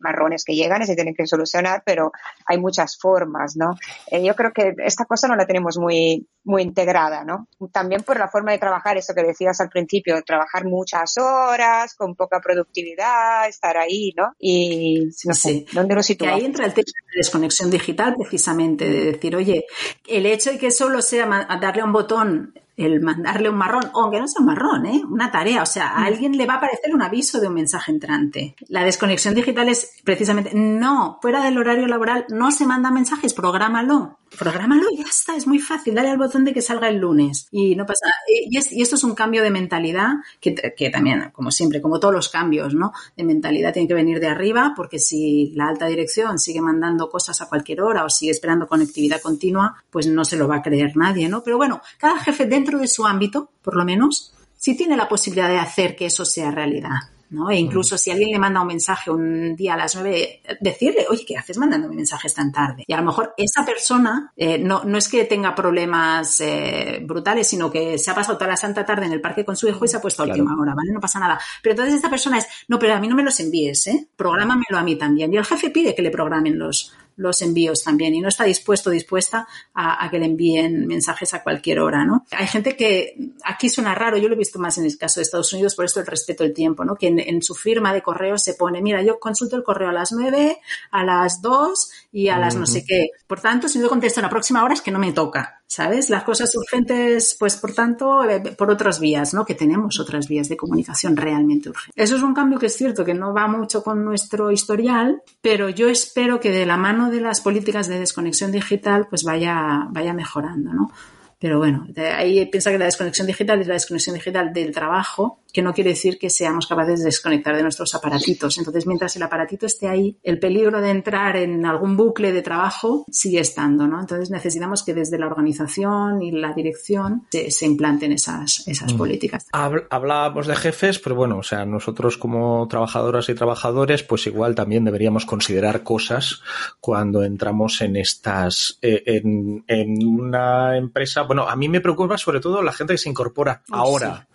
marrones que llegan y se tienen que solucionar, pero hay muchas formas, ¿no? Eh, yo creo que esta cosa no la tenemos muy, muy integrada, ¿no? También por la forma de trabajar, eso que decías al principio, trabajar muchas horas, con poca productividad, estar ahí, ¿no? Y no sé, ¿dónde lo situamos? ahí entra el tema de desconexión digital, precisamente, de decir, oye, el hecho de que solo sea darle un botón el mandarle un marrón, aunque no sea un marrón, ¿eh? una tarea, o sea, a mm. alguien le va a aparecer un aviso de un mensaje entrante. La desconexión digital es precisamente, no, fuera del horario laboral no se mandan mensajes, prográmalo. Prográmalo y ya está, es muy fácil, dale al botón de que salga el lunes y no pasa y, esto es un cambio de mentalidad que, que, también, como siempre, como todos los cambios, ¿no? De mentalidad tiene que venir de arriba porque si la alta dirección sigue mandando cosas a cualquier hora o sigue esperando conectividad continua, pues no se lo va a creer nadie, ¿no? Pero bueno, cada jefe dentro de su ámbito, por lo menos, si tiene la posibilidad de hacer que eso sea realidad. ¿no? E incluso si alguien le manda un mensaje un día a las nueve, decirle, oye, ¿qué haces mandándome mensajes tan tarde? Y a lo mejor esa persona eh, no, no es que tenga problemas eh, brutales, sino que se ha pasado toda la santa tarde en el parque con su hijo y se ha puesto a última hora, ¿vale? No pasa nada. Pero entonces esta persona es, no, pero a mí no me los envíes, ¿eh? Prográmamelo a mí también. Y el jefe pide que le programen los, los envíos también y no está dispuesto dispuesta a, que le envíen mensajes a cualquier hora, ¿no? Hay gente que aquí suena raro, yo lo he visto más en el caso de Estados Unidos, por esto el respeto del tiempo, ¿no? Que en, su firma de correo se pone, mira, yo consulto el correo a las 9, a las 2 y a las no sé qué. Por tanto, si yo contesto en la próxima hora es que no me toca. ¿sabes? Las cosas urgentes, pues por tanto, eh, por otras vías, ¿no? Que tenemos otras vías de comunicación realmente urgentes. Eso es un cambio que es cierto, que no va mucho con nuestro historial, pero yo espero que de la mano de las políticas de desconexión digital, pues vaya, vaya mejorando, ¿no? Pero bueno, ahí piensa que la desconexión digital es la desconexión digital del trabajo, que no quiere decir que seamos capaces de desconectar de nuestros aparatitos. Entonces, mientras el aparatito esté ahí, el peligro de entrar en algún bucle de trabajo sigue estando, ¿no? Entonces, necesitamos que desde la organización y la dirección se, implanten esas, esas mm. políticas. Hablábamos de jefes, pero bueno, o sea, nosotros como trabajadoras y trabajadores, pues igual también deberíamos considerar cosas cuando entramos en estas, en, en una empresa bueno, a mí me preocupa sobre todo la gente que se incorpora ahora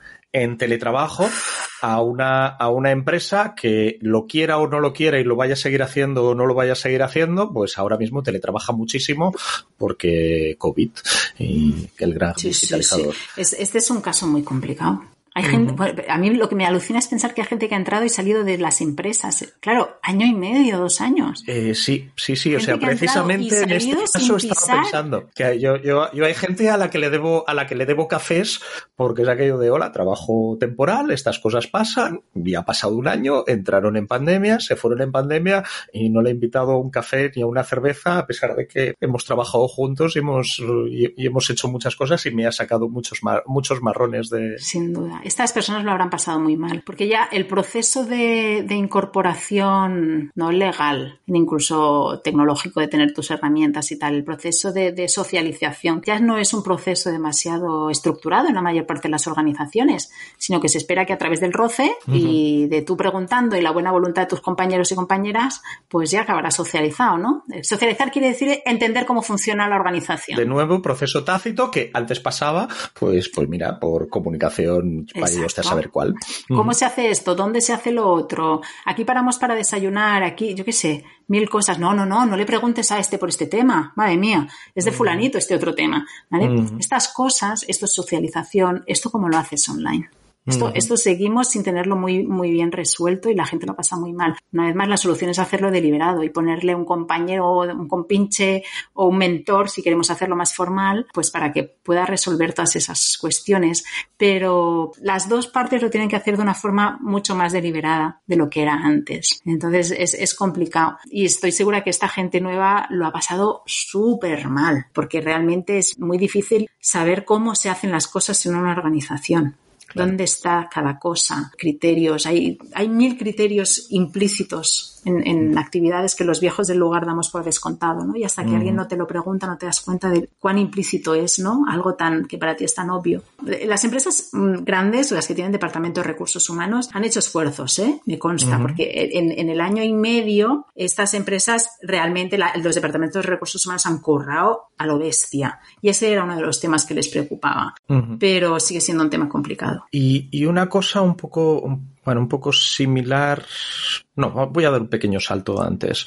en teletrabajo a una, a una empresa que lo quiera o no lo quiera y lo vaya a seguir haciendo o no lo vaya a seguir haciendo, pues ahora mismo teletrabaja muchísimo porque COVID y el gran digitalizador. este es un caso muy complicado. Hay gente, a mí lo que me alucina es pensar que hay gente que ha entrado y salido de las empresas. Claro, año y medio, dos años. Eh, sí, sí, sí. o sea, precisamente en este caso estaba pensando que yo, yo, yo, hay gente a la que le debo, a la que le debo cafés porque es aquello de hola, trabajo temporal, estas cosas pasan, y ha pasado un año, entraron en pandemia, se fueron en pandemia y no le he invitado a un café ni a una cerveza, a pesar de que hemos trabajado juntos y hemos, y, hemos hecho muchas cosas y me ha sacado muchos, muchos marrones de. Sin duda estas personas lo habrán pasado muy mal, porque ya el proceso de, incorporación no legal, incluso tecnológico de tener tus herramientas y tal, el proceso de, socialización ya no es un proceso demasiado estructurado en la mayor parte de las organizaciones, sino que se espera que a través del roce y de tú preguntando y la buena voluntad de tus compañeros y compañeras, pues ya acabarás socializado, ¿no? Socializar quiere decir entender cómo funciona la organización. De nuevo, proceso tácito que antes pasaba, pues, pues mira, por comunicación Vaya usted a saber cuál. ¿Cómo se hace esto? ¿Dónde se hace lo otro? Aquí paramos para desayunar, aquí, yo qué sé, mil cosas. No, no, no, no le preguntes a este por este tema. Madre mía, es de fulanito este otro tema. ¿vale? Estas cosas, esto es socialización, esto como lo haces online. Esto, esto seguimos sin tenerlo muy, muy bien resuelto y la gente lo pasa muy mal. Una vez más, la solución es hacerlo deliberado y ponerle un compañero, un compinche o un mentor, si queremos hacerlo más formal, pues para que pueda resolver todas esas cuestiones. Pero las dos partes lo tienen que hacer de una forma mucho más deliberada de lo que era antes. Entonces es, es complicado. Y estoy segura que esta gente nueva lo ha pasado súper mal, porque realmente es muy difícil saber cómo se hacen las cosas en una organización. ¿Dónde está cada cosa? Criterios. Hay, hay mil criterios implícitos en, actividades que los viejos del lugar damos por descontado, ¿no? Y hasta que alguien no te lo pregunta, no te das cuenta de cuán implícito es, ¿no? Algo tan que para ti es tan obvio. Las empresas mm, grandes, las que tienen departamento de recursos humanos, han hecho esfuerzos, ¿eh? Me consta, porque en, el año y medio estas empresas realmente, los departamentos de recursos humanos han currado a lo bestia. Y ese era uno de los temas que les preocupaba. Pero sigue siendo un tema complicado. Y, y una cosa un poco, bueno, un poco similar. No, voy a dar un pequeño salto antes.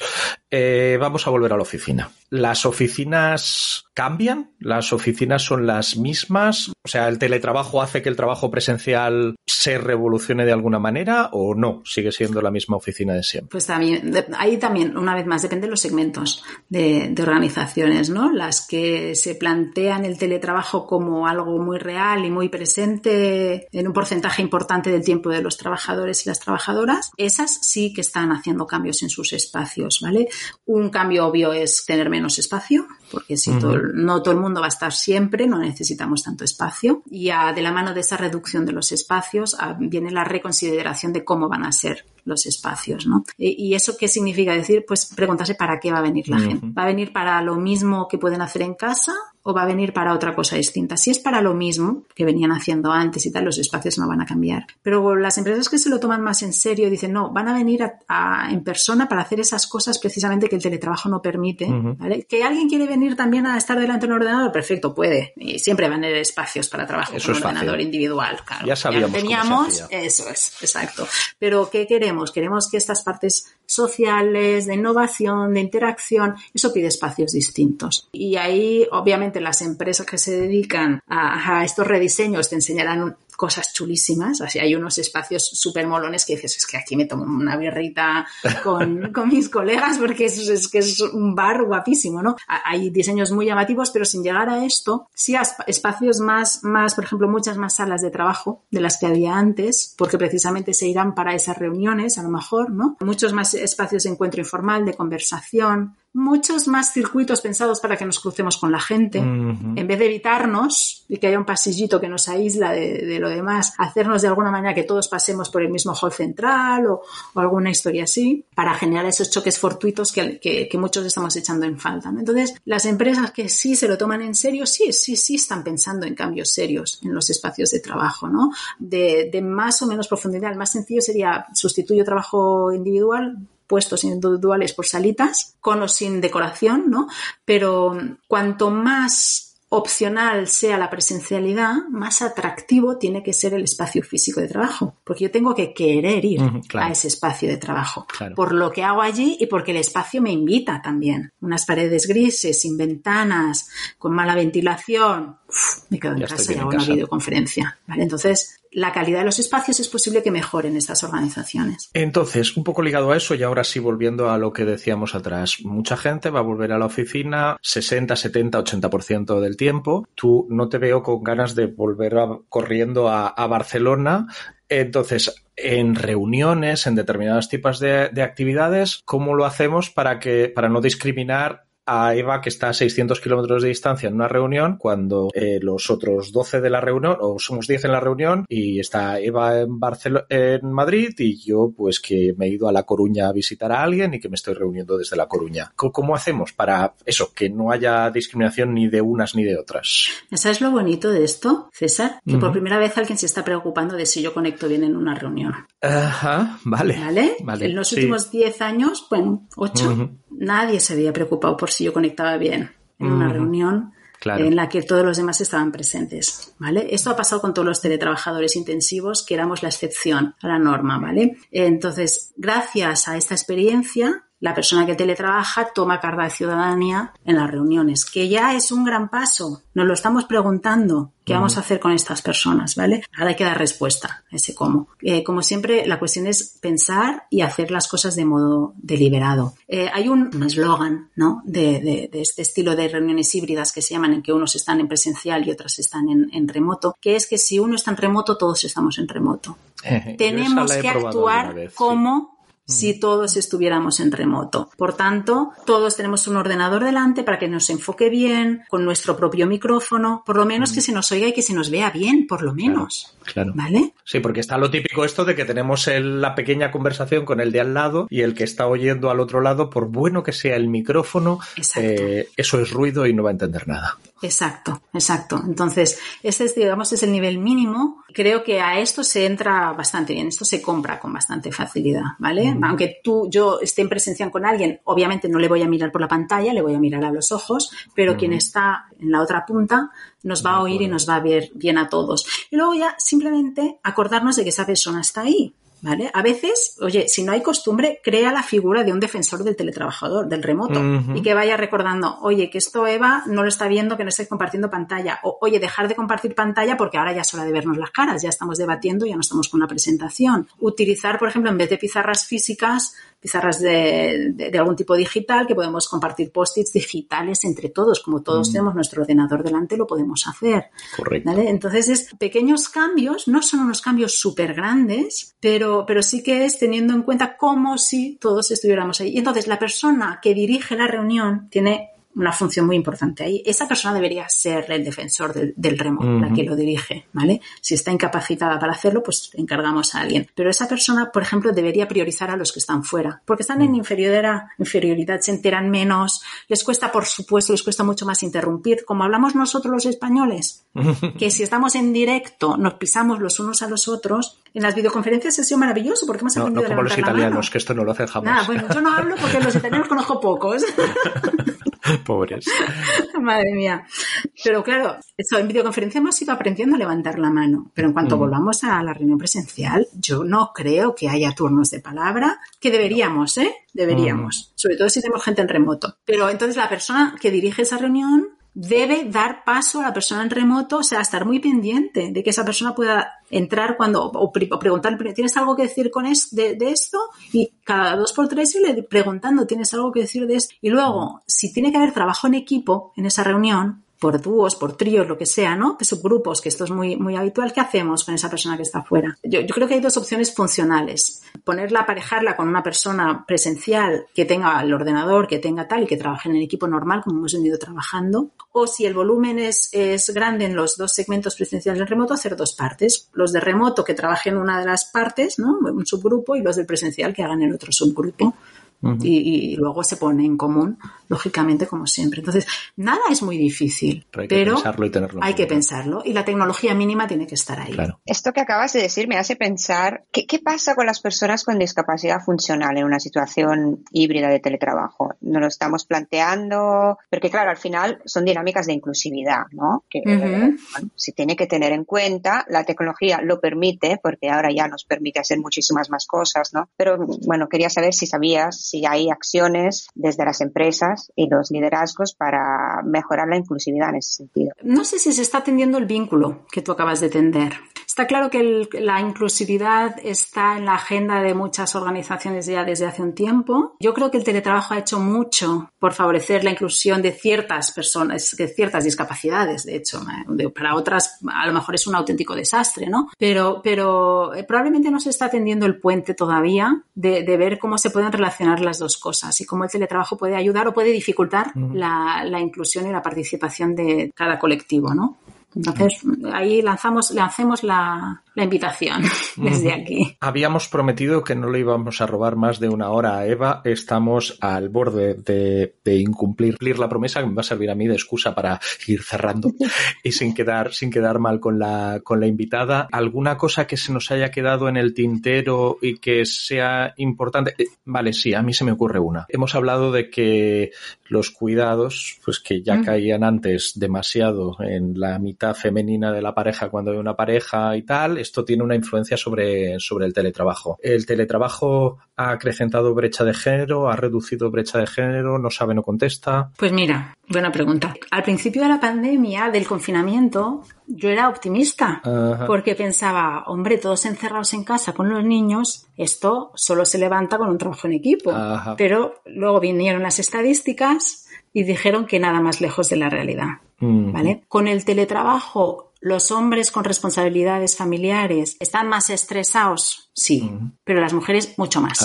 Eh, vamos a volver a la oficina. ¿Las oficinas cambian? ¿Las oficinas son las mismas? O sea, ¿el teletrabajo hace que el trabajo presencial se revolucione de alguna manera o no? ¿Sigue siendo la misma oficina de siempre? Pues también, ahí también, una vez más, depende de los segmentos de, organizaciones, ¿no? Las que se plantean el teletrabajo como algo muy real y muy presente en un porcentaje importante del tiempo de los trabajadores y las trabajadoras, esas sí que están haciendo cambios en sus espacios, ¿vale? Un cambio obvio es tener menos espacio, porque si no todo el mundo va a estar siempre, no necesitamos tanto espacio. Y de la mano de esa reducción de los espacios viene la reconsideración de cómo van a ser los espacios, ¿no? ¿Y, eso qué significa? Decir, pues preguntarse para qué va a venir la gente. ¿Va a venir para lo mismo que pueden hacer en casa o va a venir para otra cosa distinta? Si es para lo mismo que venían haciendo antes y tal, los espacios no van a cambiar. Pero las empresas que se lo toman más en serio dicen, no, van a venir en persona para hacer esas cosas precisamente que el teletrabajo no permite. Que alguien quiere venir también a estar delante de un ordenador, perfecto, puede. Y siempre van a haber espacios para trabajo con un ordenador individual. Claro. Ya sabíamos. teníamos, eso es, exacto. Pero ¿qué queremos? queremos? que estas partes sociales, de innovación, de interacción, eso pide espacios distintos. Y ahí, obviamente, las empresas que se dedican a, estos rediseños te enseñarán cosas chulísimas. Así hay unos espacios súper molones que dices, es que aquí me tomo una birrita con, [LAUGHS] con mis colegas porque es, es, que es un bar guapísimo, ¿no? Hay diseños muy llamativos, pero sin llegar a esto, sí espacios más, más, por ejemplo, muchas más salas de trabajo de las que había antes, porque precisamente se irán para esas reuniones, a lo mejor, ¿no? Muchos más espacios de encuentro informal, de conversación, muchos más circuitos pensados para que nos crucemos con la gente, en vez de evitarnos y que haya un pasillito que nos aísla de, lo demás, hacernos de alguna manera que todos pasemos por el mismo hall central o, alguna historia así, para generar esos choques fortuitos que, muchos estamos echando en falta. Entonces, las empresas que sí se lo toman en serio, sí, sí, sí están pensando en cambios serios en los espacios de trabajo, ¿no? De, de más o menos profundidad. El más sencillo sería sustituyo trabajo individual puestos individuales por salitas, con o sin decoración, ¿no? Pero cuanto más opcional sea la presencialidad, más atractivo tiene que ser el espacio físico de trabajo, porque yo tengo que querer ir a ese espacio de trabajo, por lo que hago allí y porque el espacio me invita también. Unas paredes grises, sin ventanas, con mala ventilación, me quedo en casa y hago una videoconferencia. Entonces, la calidad de los espacios es posible que mejoren estas organizaciones. Entonces, un poco ligado a eso, y ahora sí volviendo a lo que decíamos atrás, mucha gente va a volver a la oficina 60, 70, 80% del tiempo. Tú no te veo con ganas de volver corriendo a, Barcelona. Entonces, en reuniones, en determinados tipos de, de, actividades, ¿cómo lo hacemos para que, para no discriminar a Eva que está a 600 kilómetros de distancia en una reunión cuando eh, los otros 12 de la reunión, o somos 10 en la reunión, y está Eva en, Madrid y yo pues que me he ido a La Coruña a visitar a alguien y que me estoy reuniendo desde La Coruña. ¿Cómo, hacemos para eso, que no haya discriminación ni de unas ni de otras? ¿Sabes lo bonito de esto, César? Que por primera vez alguien se está preocupando de si yo conecto bien en una reunión. Ajá, vale. ¿Vale? En los últimos 10 años, bueno, 8, nadie se había preocupado por si yo conectaba bien en una reunión en la que todos los demás estaban presentes, ¿vale? Esto ha pasado con todos los teletrabajadores intensivos, que éramos la excepción a la norma, ¿vale? Entonces, gracias a esta experiencia, la persona que teletrabaja toma carga de ciudadanía en las reuniones, que ya es un gran paso. Nos lo estamos preguntando. ¿Qué vamos a hacer con estas personas? ¿Vale? Ahora hay que dar respuesta a ese cómo. Eh, como siempre, la cuestión es pensar y hacer las cosas de modo deliberado. Eh, hay un eslogan ¿no? de, este estilo de reuniones híbridas que se llaman en que unos están en presencial y otros están en, remoto, que es que si uno está en remoto, todos estamos en remoto. [LAUGHS] Tenemos que actuar como si todos estuviéramos en remoto. Por tanto, todos tenemos un ordenador delante para que nos enfoque bien, con nuestro propio micrófono, por lo menos que se nos oiga y que se nos vea bien, por lo menos. Claro. ¿Vale? Sí, porque está lo típico esto de que tenemos la pequeña conversación con el de al lado y el que está oyendo al otro lado, por bueno que sea el micrófono, eh, eso es ruido y no va a entender nada. Exacto, exacto. Entonces, este es, digamos, es el nivel mínimo. Creo que a esto se entra bastante bien, esto se compra con bastante facilidad, ¿vale? Aunque tú, yo esté en presencia con alguien, obviamente no le voy a mirar por la pantalla, le voy a mirar a los ojos, pero quien está en la otra punta nos va a oír y nos va a ver bien a todos. Y luego ya simplemente acordarnos de que esa persona está ahí, ¿Vale? A veces, oye, si no hay costumbre, crea la figura de un defensor del teletrabajador, del remoto, y que vaya recordando, oye, que esto Eva no lo está viendo, que no esté compartiendo pantalla, o oye, dejar de compartir pantalla porque ahora ya es hora de vernos las caras, ya estamos debatiendo, ya no estamos con una presentación. Utilizar, por ejemplo, en vez de pizarras físicas, pizarras de, algún tipo digital, que podemos compartir post-its digitales entre todos, como todos tenemos nuestro ordenador delante, lo podemos hacer. Correcto. Entonces, es pequeños cambios, no son unos cambios súper grandes, pero pero, sí que es teniendo en cuenta como si todos estuviéramos ahí. Y entonces la persona que dirige la reunión tiene una función muy importante ahí. Esa persona debería ser el defensor del, remo, la que lo dirige, ¿vale? Si está incapacitada para hacerlo, pues encargamos a alguien. Pero esa persona, por ejemplo, debería priorizar a los que están fuera, porque están en inferioridad, inferioridad, se enteran menos, les cuesta, por supuesto, les cuesta mucho más interrumpir, como hablamos nosotros los españoles, [LAUGHS] que si estamos en directo nos pisamos los unos a los otros, en las videoconferencias ha sido maravilloso porque hemos aprendido no, no como los italianos, que esto no lo hacen jamás. bueno, yo no hablo porque los italianos [LAUGHS] conozco pocos. [LAUGHS] [LAUGHS] Pobres. [LAUGHS] Madre mía. Pero claro, eso, en videoconferencia hemos ido aprendiendo a levantar la mano. Pero en cuanto mm. volvamos a la reunión presencial, yo no creo que haya turnos de palabra, que deberíamos, ¿eh? Deberíamos. Mm. Sobre todo si tenemos gente en remoto. Pero entonces la persona que dirige esa reunión debe dar paso a la persona en remoto, o sea, estar muy pendiente de que esa persona pueda entrar cuando, o, preguntar, ¿tienes algo que decir con de, esto? Y cada dos por tres le preguntando, ¿tienes algo que decir de esto? Y luego, si tiene que haber trabajo en equipo en esa reunión, por dúos, por tríos, lo que sea, ¿no? Subgrupos, que esto es muy, muy habitual. ¿Qué hacemos con esa persona que está afuera? Yo, creo que hay dos opciones funcionales. Ponerla, aparejarla con una persona presencial que tenga el ordenador, que tenga tal y que trabaje en el equipo normal, como hemos venido trabajando. O si el volumen es, es grande en los dos segmentos presenciales en remoto, hacer dos partes. Los de remoto que trabajen una de las partes, ¿no? Un subgrupo, y los del presencial que hagan el otro subgrupo y, luego se pone en común, lógicamente, como siempre. Entonces, nada es muy difícil, pero hay que, pensarlo, y tenerlo hay que pensarlo y la tecnología mínima tiene que estar ahí. Esto que acabas de decir me hace pensar, ¿qué, ¿qué, pasa con las personas con discapacidad funcional en una situación híbrida de teletrabajo? Nos lo estamos planteando, porque claro, al final son dinámicas de inclusividad, ¿no? Que se tiene que tener en cuenta, la tecnología lo permite, porque ahora ya nos permite hacer muchísimas más cosas, ¿no? Pero bueno, quería saber si sabías si hay acciones desde las empresas y los liderazgos para mejorar la inclusividad en ese sentido. No sé si se está atendiendo el vínculo que tú acabas de tender. Está claro que la inclusividad está en la agenda de muchas organizaciones ya desde hace un tiempo. Yo creo que el teletrabajo ha hecho mucho por favorecer la inclusión de ciertas personas, de ciertas discapacidades, de hecho. Para otras a lo mejor es un auténtico desastre, ¿no? Pero, pero eh, probablemente no se está atendiendo el puente todavía de, de ver cómo se pueden relacionar las dos cosas y cómo el teletrabajo puede ayudar o puede dificultar la, inclusión y la participación de cada colectivo, ¿no? Entonces, ahí lanzamos, lancemos la, la invitación [LAUGHS] desde aquí. Habíamos prometido que no le íbamos a robar más de una hora a Eva. Estamos al borde de, de incumplir la promesa que me va a servir a mí de excusa para ir cerrando [LAUGHS] y sin quedar, sin quedar mal con la, con la invitada. ¿Alguna cosa que se nos haya quedado en el tintero y que sea importante? Eh, vale, sí, a mí se me ocurre una. Hemos hablado de que los cuidados, pues que ya caían antes demasiado en la mitad femenina de la pareja cuando hay una pareja y tal, esto tiene una influencia sobre, sobre el teletrabajo. ¿El teletrabajo ha acrecentado brecha de género? ¿Ha reducido brecha de género? ¿No sabe, no contesta? Pues mira, buena pregunta. Al principio de la pandemia, del confinamiento, yo era optimista porque pensaba, hombre, todos encerrados en casa con los niños, esto solo se levanta con un trabajo en equipo. Pero luego vinieron las estadísticas y dijeron que nada más lejos de la realidad. ¿Vale? Con el teletrabajo, los hombres con responsabilidades familiares están más estresados sí, pero las mujeres mucho más.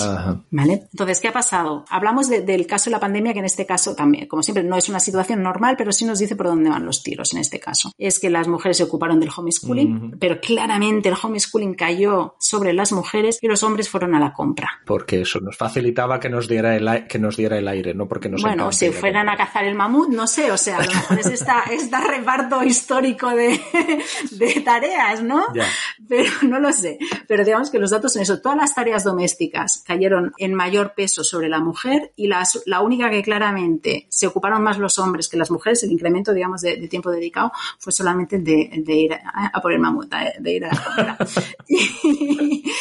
¿Vale? Entonces, ¿qué ha pasado? Hablamos del caso de la pandemia, que en este caso también, como siempre, no es una situación normal, pero sí nos dice por dónde van los tiros en este caso. Es que las mujeres se ocuparon del homeschooling, pero claramente el homeschooling cayó sobre las mujeres y los hombres fueron a la compra. Porque eso nos facilitaba que nos diera el, que nos diera el aire, no porque nos Bueno, si fueran a cazar el mamut, no sé, o sea, a lo mejor es esta, [LAUGHS] reparto histórico de, [LAUGHS] tareas, ¿no? Pero no lo sé. Pero digamos que los datos en eso. Todas las tareas domésticas cayeron en mayor peso sobre la mujer y las, la única que claramente se ocuparon más los hombres que las mujeres, el incremento, digamos, de, tiempo dedicado fue solamente de, de ir a, por el mamut, de ir a la [LAUGHS] y,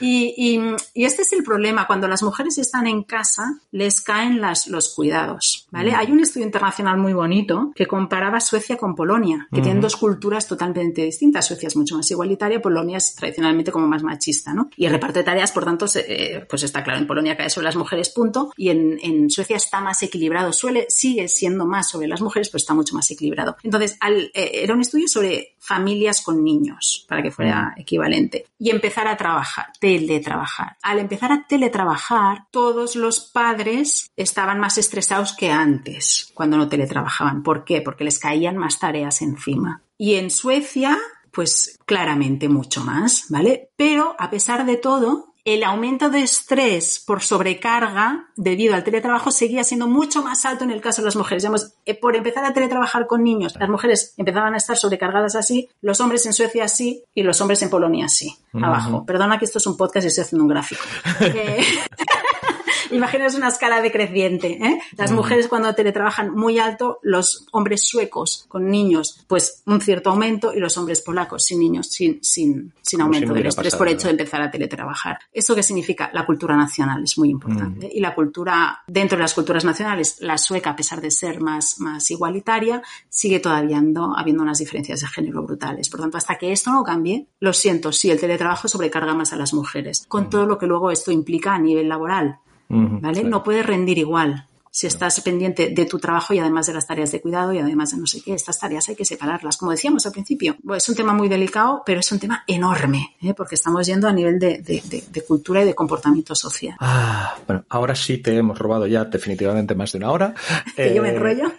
y, este es el problema. Cuando las mujeres están en casa, les caen las, los cuidados, ¿vale? Mm. Hay un estudio internacional muy bonito que comparaba Suecia con Polonia, que tienen dos culturas totalmente distintas. Suecia es mucho más igualitaria, Polonia es tradicionalmente como más machista, ¿no? Y el reparto de tareas, por tanto, eh, pues está claro, en Polonia cae sobre las mujeres, punto, y en, en, Suecia está más equilibrado. Suele, sigue siendo más sobre las mujeres, pero está mucho más equilibrado. Entonces, al, eh, era un estudio sobre familias con niños, para que fuera mm. equivalente, y empezar a trabajar, teletrabajar. Al empezar a teletrabajar, todos los padres estaban más estresados que antes, cuando no teletrabajaban. ¿Por qué? Porque les caían más tareas encima. Y en Suecia pues claramente mucho más, ¿vale? Pero a pesar de todo, el aumento de estrés por sobrecarga debido al teletrabajo seguía siendo mucho más alto en el caso de las mujeres. Digamos, eh, por empezar a teletrabajar con niños, las mujeres empezaban a estar sobrecargadas así, los hombres en Suecia sí y los hombres en Polonia sí, abajo. Perdona que esto es un podcast y estoy haciendo un gráfico. [LAUGHS] Eh, [LAUGHS] Imaginaos una escala decreciente. ¿eh? Las mujeres cuando teletrabajan muy alto, los hombres suecos con niños, pues un cierto aumento y los hombres polacos sin niños, sin, sin, sin aumento del estrés por hecho de empezar a teletrabajar. ¿Eso qué significa? La cultura nacional es muy importante. Y la cultura, dentro de las culturas nacionales, la sueca, a pesar de ser más, más igualitaria, sigue todavía habiendo unas diferencias de género brutales. Por tanto, hasta que esto no cambie, lo siento, sí, el teletrabajo sobrecarga más a las mujeres, con todo lo que luego esto implica a nivel laboral ¿vale? No puedes rendir igual si estás pendiente de tu trabajo y además de las tareas de cuidado y además de no sé qué, estas tareas hay que separarlas. Como decíamos al principio, es un tema muy delicado, pero es un tema enorme, ¿eh? porque estamos yendo a nivel de, cultura y de comportamiento social. Ah, bueno, ahora sí te hemos robado ya definitivamente más de una hora. [LAUGHS] ¿Que yo me eh, enrollo?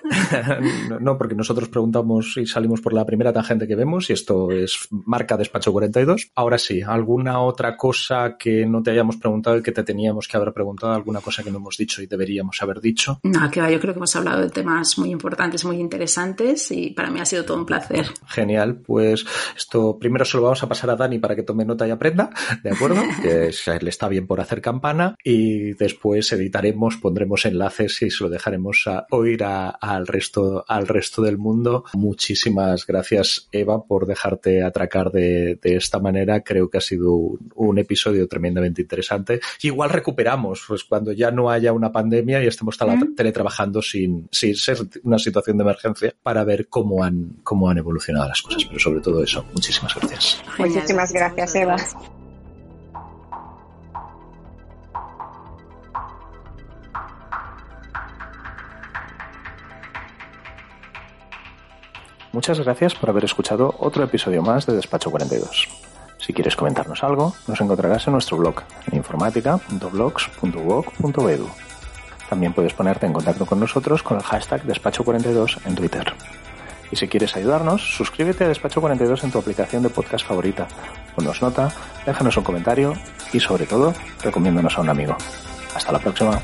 [LAUGHS] no, porque nosotros preguntamos y salimos por la primera tangente que vemos y esto es marca despacho 42. Ahora sí, ¿alguna otra cosa que no te hayamos preguntado y que te teníamos que haber preguntado? ¿Alguna cosa que no hemos dicho y deberíamos haber dicho? No, que va, yo creo que hemos hablado de temas muy importantes, muy interesantes y para mí ha sido todo un placer. Genial, pues esto primero se lo vamos a pasar a Dani para que tome nota y aprenda, ¿de acuerdo? [LAUGHS] que le está bien por hacer campana y después editaremos, pondremos enlaces y se lo dejaremos a oír al, resto, al resto del mundo. Muchísimas gracias, Eva, por dejarte atracar de, esta manera. Creo que ha sido un, episodio tremendamente interesante. Igual recuperamos, pues cuando ya no haya una pandemia y estemos tan teletrabajando sin, sin ser una situación de emergencia para ver cómo han, cómo han evolucionado las cosas. Pero sobre todo eso, muchísimas gracias. Muchísimas gracias, Eva. Muchas gracias por haber escuchado otro episodio más de Despacho 42. Si quieres comentarnos algo, nos encontrarás en nuestro blog en. También puedes ponerte en contacto con nosotros con el hashtag Despacho42 en Twitter. Y si quieres ayudarnos, suscríbete a Despacho 42 en tu aplicación de podcast favorita. Ponnos nota, déjanos un comentario y sobre todo, recomiéndanos a un amigo. Hasta la próxima.